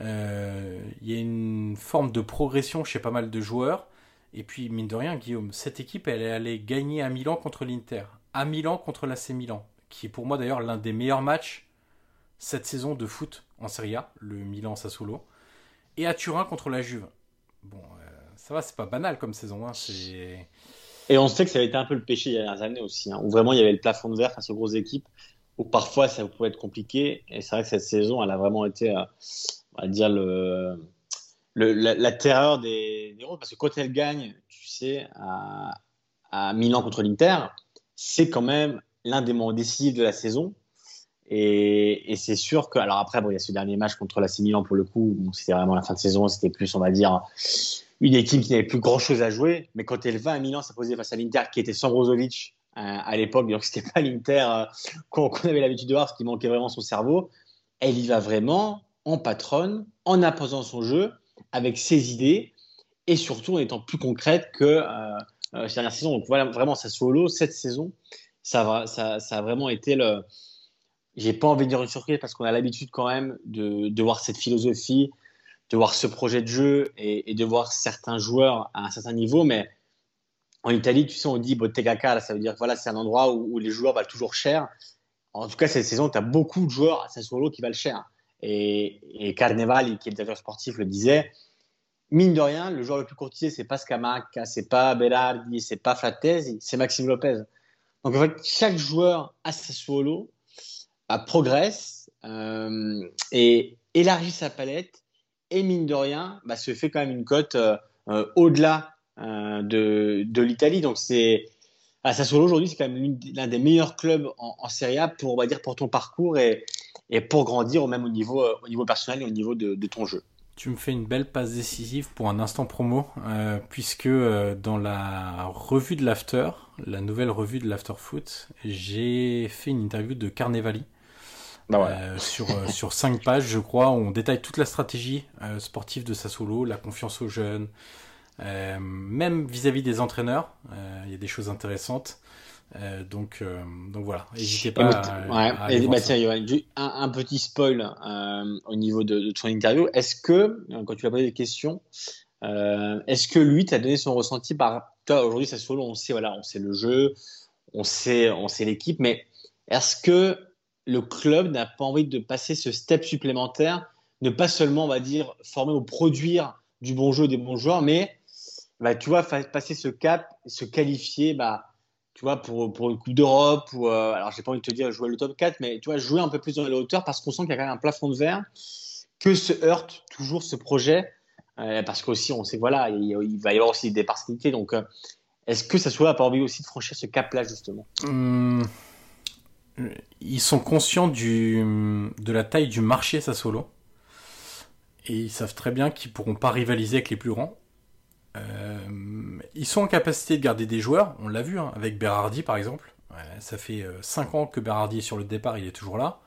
Euh, il y a une forme de progression chez pas mal de joueurs. Et puis mine de rien, Guillaume, cette équipe, elle est allée gagner à Milan contre l'Inter, à Milan contre l'AC Milan, qui est pour moi d'ailleurs l'un des meilleurs matchs cette saison de foot en Serie A, le Milan Sassuolo, et à Turin contre la Juve. Bon, euh, ça va, c'est pas banal comme saison. Hein, et on sait que ça a été un peu le péché il y a dernières années aussi, hein, où vraiment il y avait le plafond de verre face aux grosses équipes parfois ça pouvait être compliqué. Et c'est vrai que cette saison, elle a vraiment été, euh, on va dire, le, la, terreur des, des parce que quand elle gagne, tu sais, à Milan contre l'Inter, c'est quand même l'un des moments décisifs de la saison. Et, c'est sûr que, alors après, bon, il y a ce dernier match contre la Milan pour le coup, c'était vraiment la fin de saison, c'était plus, on va dire, une équipe qui n'avait plus grand chose à jouer. Mais quand elle va à Milan, posait face à l'Inter qui était sans Brozovic, à l'époque, donc c'était pas l'Inter euh, qu'on avait l'habitude de voir, parce qu'il manquait vraiment son cerveau. Elle y va vraiment en patronne, en imposant son jeu, avec ses idées, et surtout en étant plus concrète que euh, euh cette dernière saison. Donc voilà, vraiment, ça solo, cette saison, ça, a vraiment été le. J'ai pas envie de dire une surprise parce qu'on a l'habitude quand même de, voir cette philosophie, de voir ce projet de jeu et, de voir certains joueurs à un certain niveau, mais en Italie, tu sais, on dit Bottega ça veut dire que voilà, c'est un endroit où, les joueurs valent toujours cher. En tout cas, cette saison, tu as beaucoup de joueurs à Sassuolo qui valent cher. Et, et qui est le directeur sportif, le disait. Mine de rien, le joueur le plus courtisé, c'est pas Scamacca, c'est pas Berardi, c'est pas Fratesi, c'est Maxime Lopez. Donc en fait, chaque joueur à Sassuolo bah, progresse euh, et élargit sa palette et mine de rien, bah, se fait quand même une cote euh, euh, au-delà euh, de, de l'Italie. Donc c'est ah, Sassuolo aujourd'hui, c'est quand même l'un des meilleurs clubs en, en, Serie A pour, on va dire, pour ton parcours et, et pour grandir, même au niveau, au niveau personnel et au niveau de, de ton jeu. Tu me fais une belle passe décisive pour un instant promo, euh, puisque euh, dans la revue de l'After, la nouvelle revue de l'After Foot, j'ai fait une interview de Carnevali. Ouais. euh, sur, [LAUGHS] sur 5 pages, je crois, où on détaille toute la stratégie sportive de Sassuolo, la confiance aux jeunes, même vis-à-vis des entraîneurs, il y a des choses intéressantes. Euh, donc, euh, donc voilà, n'hésitez pas à, ouais. à aller Et voir bah, tiens, un, un petit spoil euh, au niveau de, de ton interview. Est-ce que, euh, quand tu lui as posé des questions, est-ce que lui t'a donné son ressenti par toi aujourd'hui, ça solo, on sait, voilà, on sait le jeu, on sait, on sait l'équipe, mais est-ce que le club n'a pas envie de passer ce step supplémentaire, ne pas seulement, on va dire, former ou produire du bon jeu, des bons joueurs, mais bah, tu vois, passer ce cap, se qualifier, bah, tu vois, pour, pour une Coupe d'Europe, ou euh, alors j'ai pas envie de te dire jouer le top 4, mais tu vois, jouer un peu plus dans la hauteur parce qu'on sent qu'il y a quand même un plafond de verre que se heurte toujours ce projet, euh, parce qu'aussi on sait voilà, il, il va y avoir aussi des partialités, donc euh, est-ce que ça soit pas envie aussi de franchir ce cap-là justement? Hum, ils sont conscients du, de la taille du marché Sassuolo. Et ils savent très bien qu'ils pourront pas rivaliser avec les plus grands. Euh, ils sont en capacité de garder des joueurs, on l'a vu hein, avec Berardi par exemple. Ça fait 5 ans que Berardi est sur le départ, il est toujours là.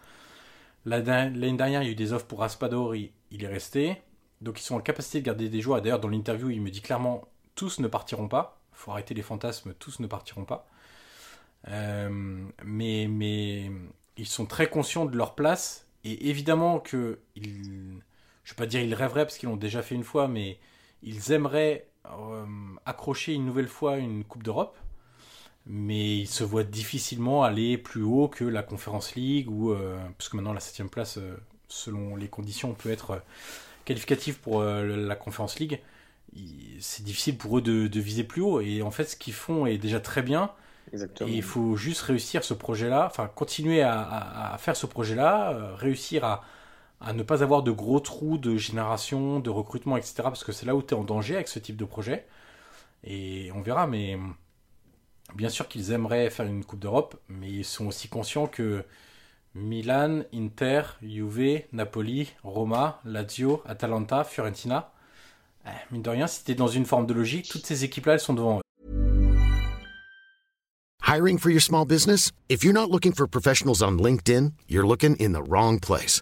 La- L'année dernière, il y a eu des offres pour Raspador, il, il est resté. Donc ils sont en capacité de garder des joueurs. D'ailleurs, dans l'interview, il me dit clairement tous ne partiront pas. faut arrêter les fantasmes, tous ne partiront pas. Euh, mais, ils sont très conscients de leur place et évidemment que je vais pas dire ils rêveraient parce qu'ils l'ont déjà fait une fois, mais ils aimeraient euh, accrocher une nouvelle fois une Coupe d'Europe, mais ils se voient difficilement aller plus haut que la Conference League ou euh, parce que maintenant la septième place, euh, selon les conditions, peut être euh, qualificative pour euh, la Conference League. Il- C'est difficile pour eux de, de viser plus haut et en fait ce qu'ils font est déjà très bien. Exactement. Et il faut juste réussir ce projet-là, enfin continuer à, à- à faire ce projet-là, euh, réussir à, à ne pas avoir de gros trous de génération, de recrutement, etc. Parce que c'est là où tu es en danger avec ce type de projet. Et on verra, mais bien sûr qu'ils aimeraient faire une Coupe d'Europe, mais ils sont aussi conscients que Milan, Inter, Juve, Napoli, Roma, Lazio, Atalanta, Fiorentina, eh, mine de rien, si tu es dans une forme de logique, toutes ces équipes-là, elles sont devant eux. Hiring for your small business? If you're not looking for professionals on LinkedIn, you're looking in the wrong place.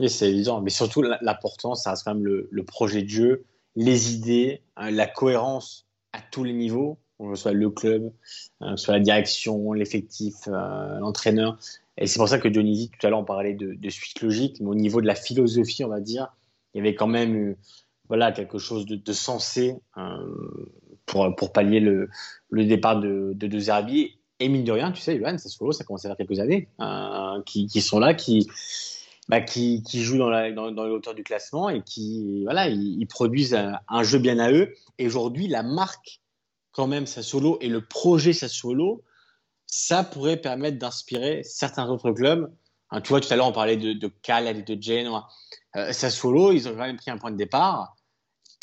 Oui, c'est évident, mais surtout l'important, ça reste quand même le, projet de jeu, les idées, hein, la cohérence à tous les niveaux, que ce soit le club, euh, que ce soit la direction, l'effectif, euh, l'entraîneur. Et c'est pour ça que Dionisi, tout à l'heure, on parlait de, suite logique, mais au niveau de la philosophie, on va dire, il y avait quand même eu, voilà, quelque chose de, de sensé euh, pour, pour pallier le, le départ de, de, de Zerbi. Et mine de rien, tu sais, Johan, ça, ça commence à faire quelques années, euh, qui, qui sont là, qui, bah, qui, qui jouent dans, la, dans, les hauteurs du classement et qui voilà, ils, produisent un, un, jeu bien à eux. Et aujourd'hui, la marque, quand même, Sassuolo et le projet Sassuolo, ça pourrait permettre d'inspirer certains autres clubs. Hein, tu vois, tout à l'heure, on parlait de, de Cagliari et de Genoa. Euh, Sassuolo, ils ont quand même pris un point de départ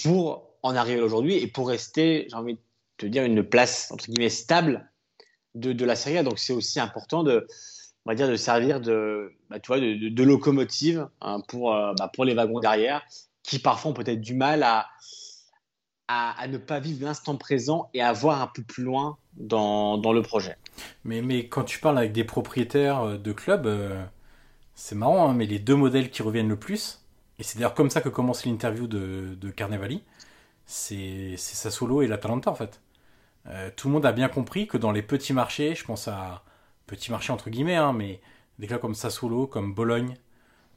pour en arriver aujourd'hui et pour rester, j'ai envie de te dire, une place, entre guillemets, stable de, de la Serie A. Donc, c'est aussi important de, on va dire, de servir de, bah, tu vois, de, locomotive hein, pour, euh, bah, pour les wagons derrière, qui parfois ont peut-être du mal à, à, ne pas vivre l'instant présent et à voir un peu plus loin dans, dans le projet. Mais, mais, quand tu parles avec des propriétaires de clubs, euh, c'est marrant, hein, mais les deux modèles qui reviennent le plus, et c'est d'ailleurs comme ça que commence l'interview de, de Carnevali, c'est Sassuolo et l'Atalanta en fait. Euh, tout le monde a bien compris que dans les petits marchés, je pense à petits marchés entre guillemets, hein, mais des clubs comme Sassuolo, comme Bologne,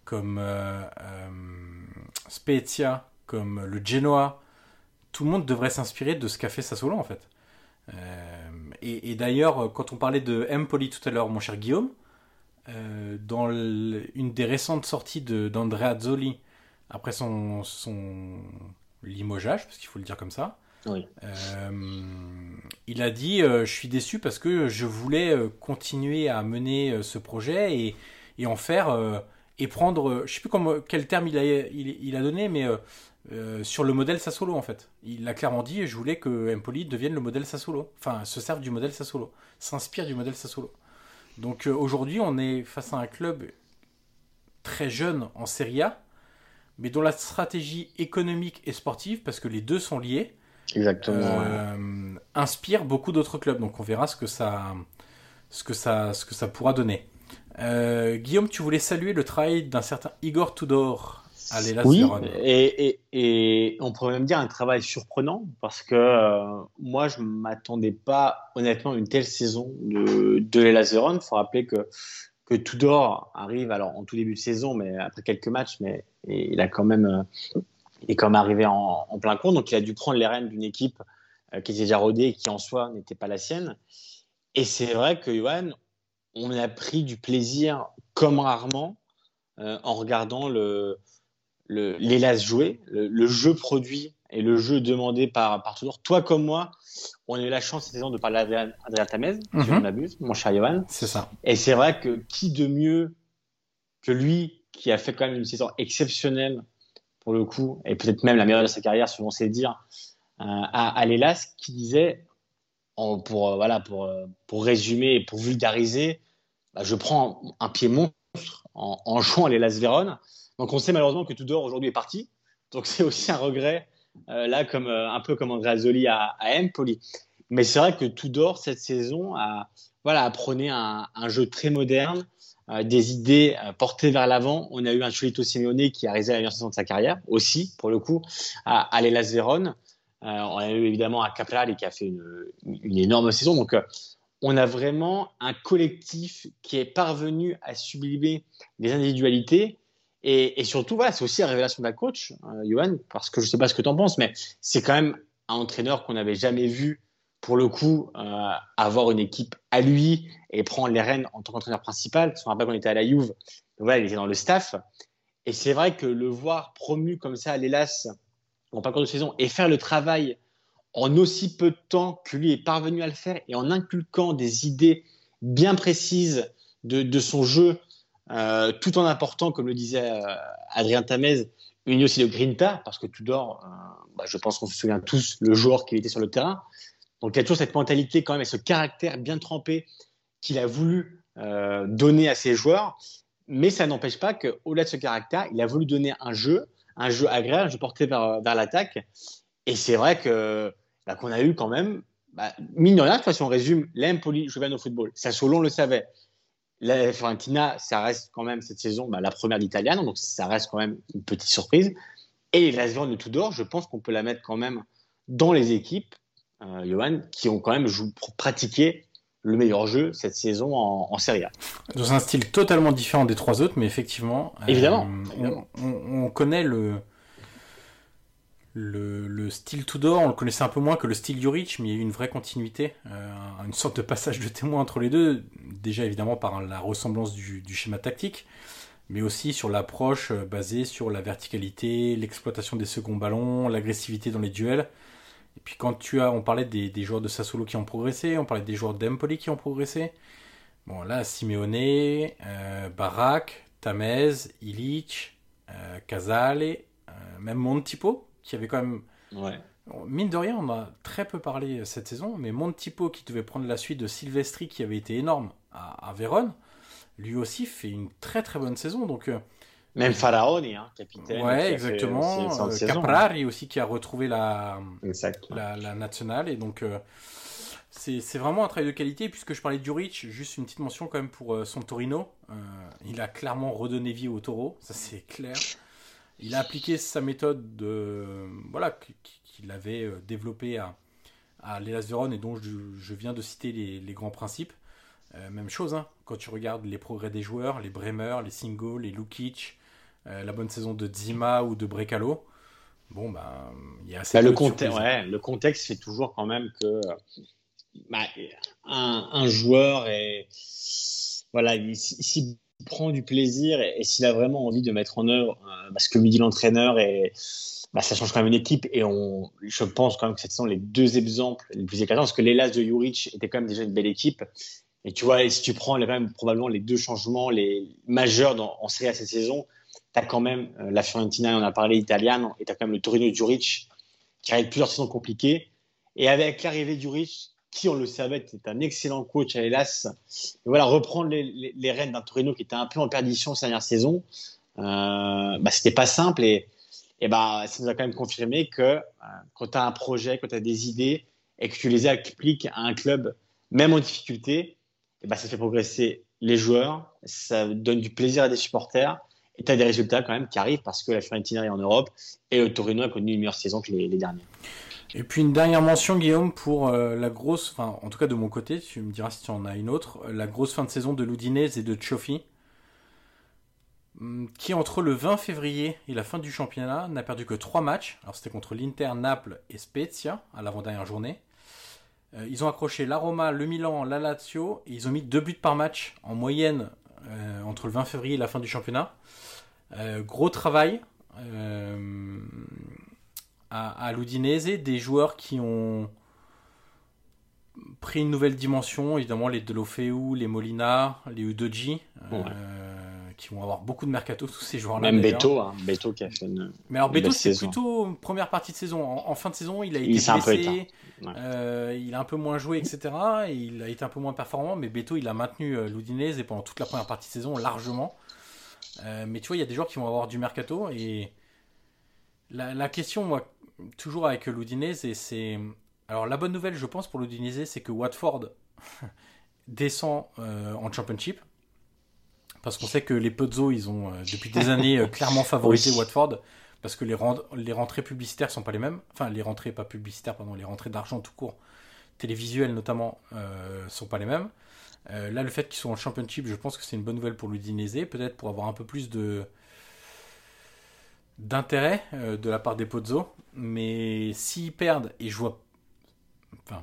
comme euh, euh, Spezia, comme le Genoa, tout le monde devrait s'inspirer de ce qu'a fait Sassuolo en fait. Euh, et, et d'ailleurs, quand on parlait de Empoli tout à l'heure, mon cher Guillaume, dans une des récentes sorties d'Andrea Zoli, après son, son limogeage, parce qu'il faut le dire comme ça, il a dit Je suis déçu parce que je voulais continuer à mener ce projet et, en faire et prendre, je sais plus quel terme il a, donné, mais euh, sur le modèle Sassolo en fait. Il a clairement dit je voulais que Empoli devienne le modèle Sassolo, enfin se serve du modèle Sassolo, s'inspire du modèle Sassolo. Donc euh, aujourd'hui on est face à un club très jeune en Serie A, mais dont la stratégie économique et sportive, parce que les deux sont liés, Exactement, euh, inspire beaucoup d'autres clubs. Donc on verra ce que ça, ce que ça, ce que ça pourra donner. Guillaume, tu voulais saluer le travail d'un certain Igor Tudor oui, et, et, on pourrait même dire un travail surprenant parce que euh, moi je m'attendais pas honnêtement à une telle saison de, de l'Elas Il faut rappeler que, que Tudor arrive alors en tout début de saison, mais après quelques matchs, mais il a quand même euh, est même arrivé en, plein compte, donc il a dû prendre les rênes d'une équipe euh, qui était déjà rodée et qui en soi n'était pas la sienne. Et c'est vrai que Johan, on a pris du plaisir comme rarement en regardant le, l'hélas joué, le, jeu produit et le jeu demandé par, par toujours. Toi comme moi, on a eu la chance cette saison de parler d'Adrien Tamez, si mhm. on abuse, mon cher Johan. C'est ça. Et c'est vrai que qui de mieux que lui, qui a fait quand même une saison exceptionnelle pour le coup, et peut-être même la meilleure de sa carrière, selon ses dires, euh, à, à qui disait, pour, euh, voilà, pour, euh, pour résumer et pour vulgariser, bah, je prends un, pied monstre en, en jouant à l'hélas Vérone. Donc on sait malheureusement que Tudor aujourd'hui est parti. Donc c'est aussi un regret, euh, là, comme, un peu comme Andrea Zoli à, Empoli. Mais c'est vrai que Tudor, cette saison, a, voilà, prôné un, jeu très moderne, des idées portées vers l'avant. On a eu un Cholito Simeone qui a réalisé la meilleure saison de sa carrière, aussi, pour le coup, à, à l'Elas Vérone. on a eu évidemment à Caprari qui a fait une, une énorme saison. Donc, on a vraiment un collectif qui est parvenu à sublimer les individualités et, surtout, voilà, c'est aussi la révélation de la coach, euh, Johan, parce que je ne sais pas ce que tu en penses, mais c'est quand même un entraîneur qu'on n'avait jamais vu, pour le coup, euh, avoir une équipe à lui et prendre les rênes en tant qu'entraîneur principal. Je me rappelle qu'on était à la Juve, voilà, il était dans le staff. Et c'est vrai que le voir promu comme ça à l'Hélas, en parcours de saison, et faire le travail en aussi peu de temps que lui est parvenu à le faire et en inculquant des idées bien précises de, son jeu euh, tout en apportant, comme le disait euh, Adrien Tamez, une aussi de grinta, parce que Tudor, euh, bah, je pense qu'on se souvient tous le joueur qu'il était sur le terrain. Donc il y a toujours cette mentalité quand même et ce caractère bien trempé qu'il a voulu donner à ses joueurs. Mais ça n'empêche pas qu'au-delà de ce caractère, il a voulu donner un jeu, un jeu agréable, un jeu porté vers, l'attaque. Et c'est vrai que bah, qu'on a eu quand même, bah, mine de rien, si on résume, l'Empoli jouait au football. Ça, Solon le savait. La Fiorentina, ça reste quand même cette saison bah, la première d'Italiano, donc ça reste quand même une petite surprise. Et la de Tudor, je pense qu'on peut la mettre quand même dans les équipes, euh, Johan, qui ont quand même pratiqué le meilleur jeu cette saison en, Serie A. Dans un style totalement différent des trois autres, mais effectivement, évidemment, euh, on, connaît le, le, style Tudor, on le connaissait un peu moins que le style Juric, mais il y a eu une vraie continuité, euh, une sorte de passage de témoin entre les deux, déjà évidemment par la ressemblance du, schéma tactique, mais aussi sur l'approche basée sur la verticalité, l'exploitation des seconds ballons, l'agressivité dans les duels. Et puis quand tu as, on parlait des, joueurs de Sassuolo qui ont progressé, on parlait des joueurs d'Empoli qui ont progressé. Bon là, Simeone, euh, Barak, Tamez, Ilic, Casale, même Montipo, qui avait quand même. Mine de rien, on a très peu parlé cette saison, mais Montipo, qui devait prendre la suite de Silvestri, qui avait été énorme à, Vérone, lui aussi fait une très très bonne saison. Donc, euh, Même Faraoni, hein, capitaine. Ouais, exactement. Euh, Caprari aussi, qui a retrouvé la, la, nationale. Et donc, euh, c'est vraiment un travail de qualité. Puisque je parlais de Juric, juste une petite mention quand même pour son Torino. il a clairement redonné vie au taureau, ça c'est clair. Il a appliqué sa méthode de, voilà, qu'il avait euh, développée à, à l'Elas Vérone et dont je, viens de citer les, grands principes. Euh, même chose, hein, quand tu regardes les progrès des joueurs, les Bremer, les Singo, les Lukic, euh, la bonne saison de Zima ou de Brecalo. Bon, ben, il y a assez bah, le, contexte, ouais, le contexte fait toujours quand même que bah, un, un, joueur est voilà, s'il prend du plaisir et, s'il a vraiment envie de mettre en œuvre euh, ce que lui dit l'entraîneur, et bah, ça change quand même une équipe. Et on, je pense quand même que cette saison, les deux exemples les plus éclatants, parce que l'Elas de Juric était quand même déjà une belle équipe. Et tu vois, si tu prends quand même probablement les deux changements les majeurs dans, en série à cette saison, tu as quand même euh, la Fiorentina, on a parlé italienne, et tu as quand même le Torino de Juric qui arrive plusieurs saisons compliquées. Et avec l'arrivée de Juric, qui, on le savait, était un excellent coach Hélas. Voilà, reprendre les, les, rênes d'un Torino qui était un peu en perdition cette dernière saison, euh, bah, c'était pas simple. Et, et bah, ça nous a quand même confirmé que euh, quand tu as un projet, quand tu as des idées et que tu les appliques à un club, même en difficulté, et bah, ça fait progresser les joueurs, ça donne du plaisir à des supporters et tu as des résultats quand même qui arrivent parce que la Fiorentina est en Europe et le Torino a connu une meilleure saison que les, les derniers. Et puis une dernière mention, Guillaume, pour euh, la grosse, enfin en tout cas de mon côté, tu me diras si tu en as une autre, euh, la grosse fin de saison de Ludinese et de Cioffi, hum, qui entre le 20 février et la fin du championnat n'a perdu que 3 matchs. Alors c'était contre l'Inter, Naples et Spezia à l'avant-dernière journée. Euh, ils ont accroché la Roma, le Milan, la Lazio, et ils ont mis 2 buts par match en moyenne entre le 20 février et la fin du championnat. gros travail à, à l'Udinese des joueurs qui ont pris une nouvelle dimension, évidemment les Delofeu, les Molina, les Udoji, euh, qui vont avoir beaucoup de mercato, tous ces joueurs-là. Même Beto, hein, Beto qui a fait une. Mais alors Beto, c'est plutôt première partie de saison. En, fin de saison, il a été il blessé, euh, il a un peu moins joué, etc. Et il a été un peu moins performant, mais Beto, il a maintenu euh, l'Udinese et pendant toute la première partie de saison largement. Euh, mais tu vois, il y a des joueurs qui vont avoir du mercato et la, la question, moi, toujours avec l'Udinese, et c'est. Alors, la bonne nouvelle, je pense, pour l'Udinese, c'est que Watford [LAUGHS] descend euh, en Championship. Parce qu'on sait que les Pozzo, ils ont euh, depuis des [LAUGHS] années euh, clairement favorisé Watford. Parce que les, les rentrées publicitaires sont pas les mêmes. Enfin, les rentrées, pas publicitaires, pardon, les rentrées d'argent tout court, télévisuelles notamment, sont pas les mêmes. là, le fait qu'ils soient en Championship, je pense que c'est une bonne nouvelle pour l'Udinese. Peut-être pour avoir un peu plus de d'intérêt euh, de la part des Pozzo, mais s'ils perdent, et je vois, enfin,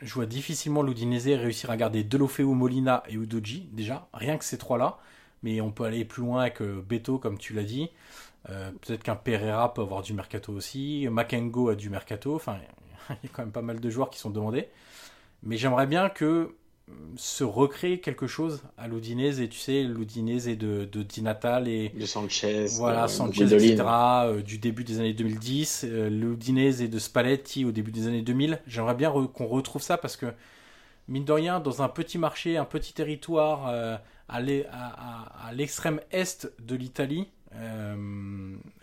je vois difficilement l'Udinese réussir à garder Delofeu, Molina et Udoji, déjà, rien que ces trois-là, mais on peut aller plus loin avec euh, Beto, comme tu l'as dit, euh, peut-être qu'un Pereira peut avoir du mercato aussi, Makengo a du mercato, enfin, [LAUGHS] il y a quand même pas mal de joueurs qui sont demandés, mais j'aimerais bien que se recréer quelque chose à l'Udinese. Et tu sais l'Udinese de, de Di Natal et de Sanchez voilà euh, Sanchez etc euh, du début des années 2010 euh, l'Udinese de Spalletti au début des années 2000 j'aimerais bien qu'on retrouve ça parce que mine de rien dans un petit marché un petit territoire à l'extrême est de l'Italie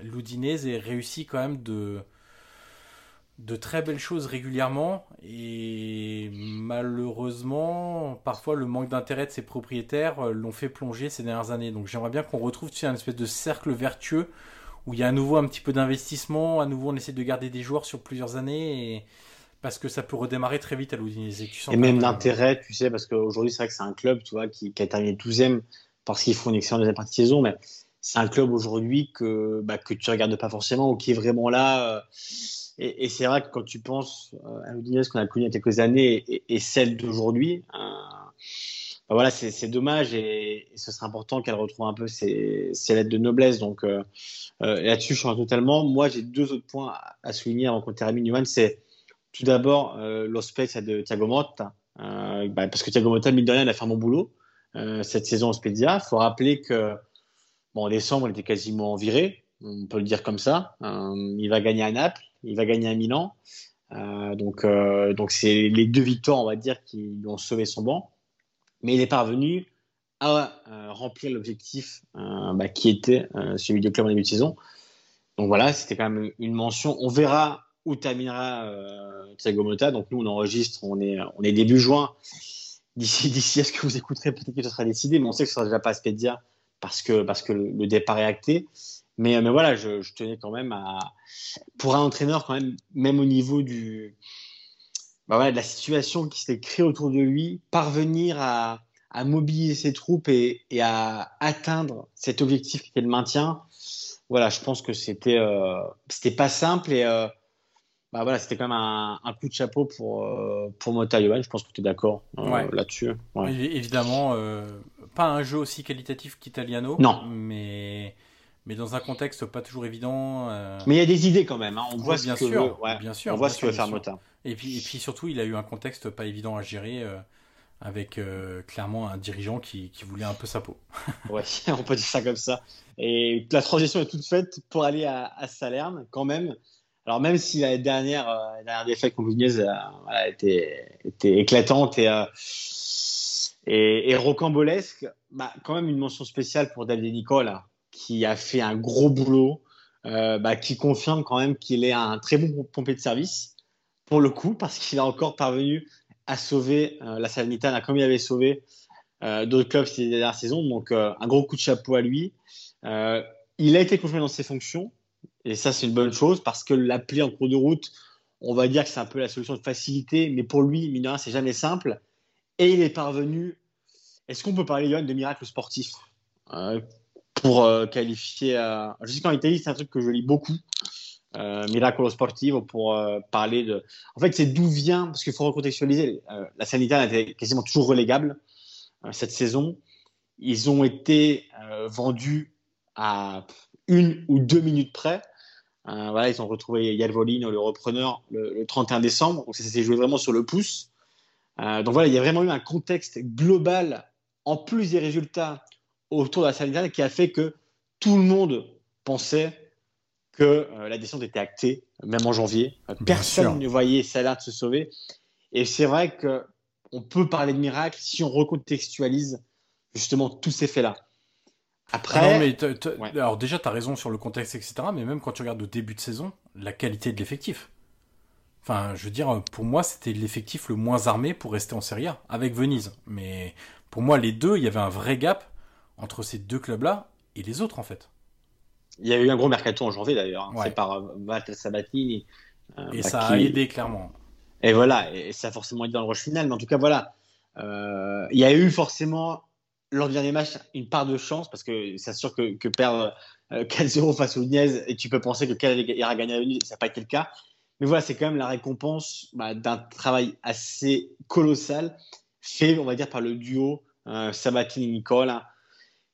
l'Udinese est réussi quand même de de très belles choses régulièrement et malheureusement parfois le manque d'intérêt de ses propriétaires euh, l'ont fait plonger ces dernières années. Donc j'aimerais bien qu'on retrouve tu un espèce de cercle vertueux où il y a à nouveau un petit peu d'investissement à nouveau on essaie de garder des joueurs sur plusieurs années parce que ça peut redémarrer très vite à l'Udinese et même d'intérêt tu sais parce qu'aujourd'hui c'est vrai que c'est un club tu vois qui, a terminé 12e parce qu'ils font une excellente deuxième partie de saison mais c'est un club aujourd'hui que bah, que tu regardes pas forcément ou qui est vraiment là euh, et, et c'est vrai que quand tu penses euh, à l'Udinese qu'on a connu il y a quelques années et, celle d'aujourd'hui, euh, bah voilà, c'est dommage et, ce serait important qu'elle retrouve un peu ses, ses, lettres de noblesse. Donc euh, là-dessus, je change totalement. Moi, j'ai deux autres points à souligner avant qu'on termine, Yohan. C'est tout d'abord euh, de Thiago Motta, euh, bah, parce que Thiago Motta, mine de rien, il a fait bon boulot cette saison en Spedia. Il faut rappeler que bon, en décembre, il était quasiment viré, on peut le dire comme ça. il va gagner à Naples il va gagner à Milan. Euh, donc, euh, donc c'est les deux victoires, on va dire, qui ont sauvé son banc. Mais il est parvenu à euh, remplir l'objectif bah, qui était celui du club en début de saison. Donc voilà, c'était quand même une mention. On verra où terminera Thiago Motta. Donc nous, on enregistre, on est, on est début juin. [LAUGHS] D'ici, à ce que vous écouterez, peut-être que ce sera décidé, mais on sait que ce sera déjà pas à Spedia parce que, parce que le départ est acté. Mais, mais voilà, je, tenais quand même à. Pour un entraîneur, quand même, même au niveau du. Bah de la situation qui s'était créée autour de lui, parvenir à, à mobiliser ses troupes et, et, à atteindre cet objectif qui était le maintien. Voilà, je pense que c'était euh, pas simple et euh, bah voilà, c'était quand même un, un, coup de chapeau pour euh, pour Mota Je pense que tu es d'accord euh, là-dessus. Ouais. Évidemment, pas un jeu aussi qualitatif qu'Italiano. Non. Mais, mais dans un contexte pas toujours évident. euh, Mais il y a des idées quand même. hein. On voit bien ce que sûr, veut, ouais. bien sûr, On voit bien ce que sûr, veut faire. Mota. Et puis, et puis surtout, il a eu un contexte pas évident à gérer, euh, avec euh, clairement un dirigeant qui, qui voulait un peu sa peau. [LAUGHS] Ouais, on peut dire ça comme ça. Et la transition est toute faite pour aller à, à Salerne, quand même. Alors, même si la dernière, euh, la dernière défaite contre Udinese euh, voilà, était, était éclatante et, euh, et, et rocambolesque, bah, quand même une mention spéciale pour David Nicola, qui a fait un gros boulot, euh, bah, qui confirme quand même qu'il est un très bon pompier de service, pour le coup, parce qu'il a encore parvenu à sauver euh, la Salernitana comme il avait sauvé euh, d'autres clubs ces dernières saisons. Donc, un gros coup de chapeau à lui. Il a été confirmé dans ses fonctions. Et ça, c'est une bonne chose parce que l'appeler en cours de route, on va dire que c'est un peu la solution de facilité. Mais pour lui, rien, c'est jamais simple. Et il est parvenu. Est-ce qu'on peut parler, Johan, de miracle sportif? Euh, pour euh, qualifier. euh, Je sais qu'en Italie, c'est un truc que je lis beaucoup. Euh, Miracolo Sportivo pour parler de. En fait, c'est d'où vient, parce qu'il faut recontextualiser. la Sanitaire était quasiment toujours relégable cette saison. Ils ont été vendus à une ou deux minutes près. Euh, voilà, ils ont retrouvé Yalvolino, le repreneur, le, le 31 décembre. Donc ça s'est joué vraiment sur le pouce. Euh, donc voilà, il y a vraiment eu un contexte global, en plus des résultats autour de la Sanitaire, qui a fait que tout le monde pensait que euh, la descente était actée, même en janvier. Personne ne voyait Salah se sauver. Et c'est vrai que on peut parler de miracle si on recontextualise justement tous ces faits-là. Après, Ah non, mais t'as- t'as- Ouais. alors déjà, tu as raison sur le contexte, etc. Mais même quand tu regardes au début de saison, la qualité de l'effectif. Enfin, je veux dire, pour moi, c'était l'effectif le moins armé pour rester en Serie A, avec Venise. Mais pour moi, les deux, il y avait un vrai gap entre ces deux clubs-là et les autres, en fait. il y a eu un gros mercato en janvier d'ailleurs, hein. Ouais. c'est par euh, Matt Sabatini. euh, Et bah, ça a qui- aidé, clairement. Et voilà, et ça a forcément été dans le rush final. Mais en tout cas, voilà, Euh, il y a eu forcément lors du dernier match une part de chance parce que c'est sûr que, que perdre euh, [LAUGHS] 4-0 face au Niez et tu peux penser que Cal ira gagner à Venise, ça n'a pas été le cas. Mais voilà, c'est quand même la récompense bah, d'un travail assez colossal fait, on va dire, par le duo euh, Sabatini-Nicola,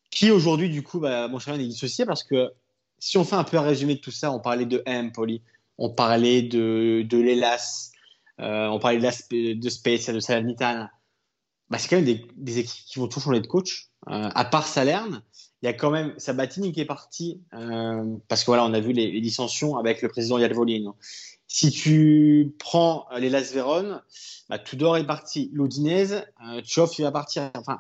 qui aujourd'hui, du coup, bah, mon cher, est dissocié parce que si on fait un peu un résumé de tout ça, on parlait de Empoli, on parlait de, de l'Elas, euh, on parlait de, la, de Spezia, de Salernitana. Bah, c'est quand même des, équipes qui vont toujours changer de coach. Euh, à part Salerne, il y a quand même Sabatini qui est parti euh, parce que voilà, on a vu les, les dissensions avec le président Yalvolino. Si tu prends les Las Véron, bah, Tudor est parti, l'Udinese, euh, Tchoff il va partir. Enfin,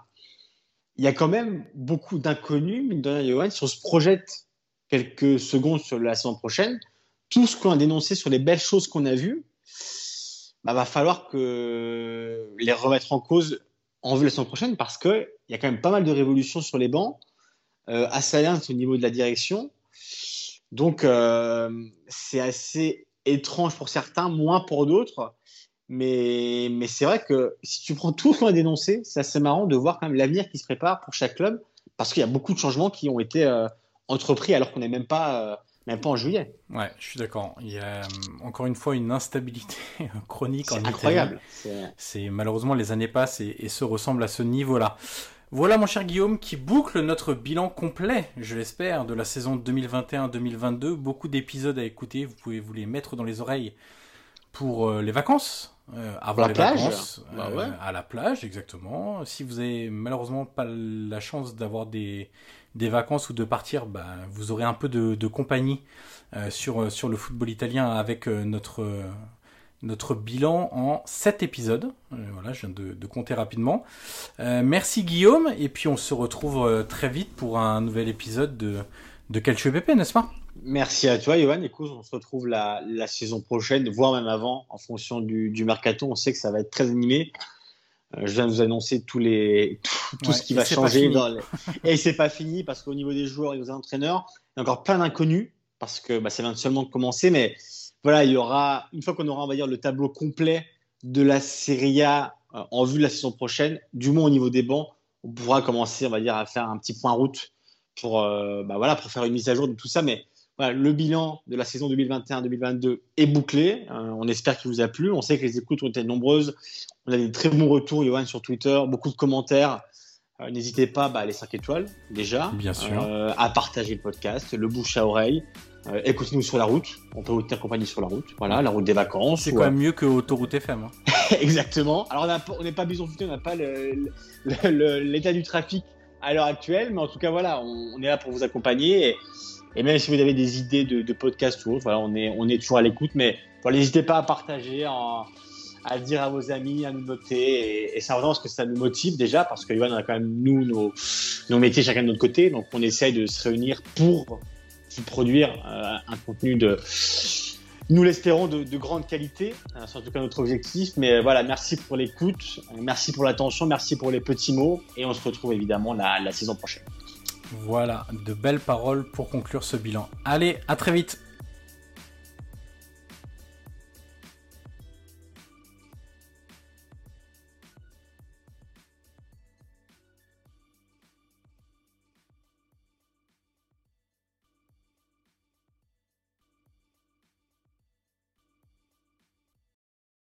il y a quand même beaucoup d'inconnus, mine de rien, Johan, si on se projette quelques secondes sur la saison prochaine, tout ce qu'on a dénoncé sur les belles choses qu'on a vues, bah, va falloir les remettre en cause en vue la saison prochaine parce qu'il y a quand même pas mal de révolutions sur les bancs, euh, Salerne au niveau de la direction. Donc, euh, c'est assez étrange pour certains, moins pour d'autres. Mais, mais c'est vrai que si tu prends tout ce qu'on a dénoncé, c'est assez marrant de voir quand même l'avenir qui se prépare pour chaque club parce qu'il y a beaucoup de changements qui ont été euh, entrepris alors qu'on n'est même pas, euh, même pas en juillet. Ouais, je suis d'accord. Il y a euh, encore une fois une instabilité [LAUGHS] chronique en Italie. incroyable. C'est- malheureusement les années passent et, et se ressemblent à ce niveau-là. Voilà mon cher Guillaume qui boucle notre bilan complet, je l'espère, de la saison 2021-2022. Beaucoup d'épisodes à écouter, vous pouvez vous les mettre dans les oreilles pour euh, les vacances. Euh, avant la les plage. vacances, Bah euh, à la plage exactement. Si vous avez malheureusement pas la chance d'avoir des, des vacances ou de partir, bah, vous aurez un peu de, de compagnie euh, sur, sur le football italien avec euh, notre, euh, notre bilan en 7 épisodes. Euh, voilà, je viens de, de compter rapidement. Euh, merci Guillaume, et puis on se retrouve euh, très vite pour un nouvel épisode de, de Calcio PP, n'est-ce pas? Merci à toi, Johan. Écoute, on se retrouve la, la saison prochaine, voire même avant, en fonction du, du mercato. On sait que ça va être très animé. Euh, je viens de vous annoncer tous les, [LAUGHS] tout, tout Ouais, ce qui va changer. Dans les- Et c'est pas fini parce qu'au niveau des joueurs et des entraîneurs, il y a encore plein d'inconnus parce que bah, ça vient seulement de commencer. Mais voilà, il y aura, une fois qu'on aura, on va dire, le tableau complet de la Serie A euh, en vue de la saison prochaine, du moins au niveau des bancs, on pourra commencer, on va dire, à faire un petit point route pour, euh, bah, voilà, pour faire une mise à jour de tout ça. Mais voilà, le bilan de la saison 2021-2022 est bouclé. Euh, on espère qu'il vous a plu. On sait que les écoutes ont été nombreuses. On a des très bons retours, Johan, sur Twitter, beaucoup de commentaires. N'hésitez pas bah, à les 5 étoiles déjà, Bien sûr. à partager le podcast, le bouche à oreille. Écoutez-nous sur la route, on peut vous tenir compagnie sur la route, voilà, la route des vacances. C'est quand même mieux que Autoroute FM. Hein. [LAUGHS] Exactement. Alors on n'est pas bison on n'a pas l'état du trafic à l'heure actuelle, mais en tout cas voilà, on, est là pour vous accompagner. Et, et, même si vous avez des idées de, de podcast ou autre, voilà, on est, on est toujours à l'écoute, mais voilà, n'hésitez pas à partager, à, à dire à vos amis, à nous noter. Et, et c'est important parce que ça nous motive déjà, parce que Yohan, on a quand même nous nos, nos métiers chacun de notre côté, donc on essaye de se réunir pour produire euh, un contenu de, nous l'espérons, de, de, grande qualité. Euh, c'est en tout cas notre objectif. Mais voilà, merci pour l'écoute, merci pour l'attention, merci pour les petits mots. Et on se retrouve évidemment la saison prochaine. Voilà, de belles paroles pour conclure ce bilan. Allez, à très vite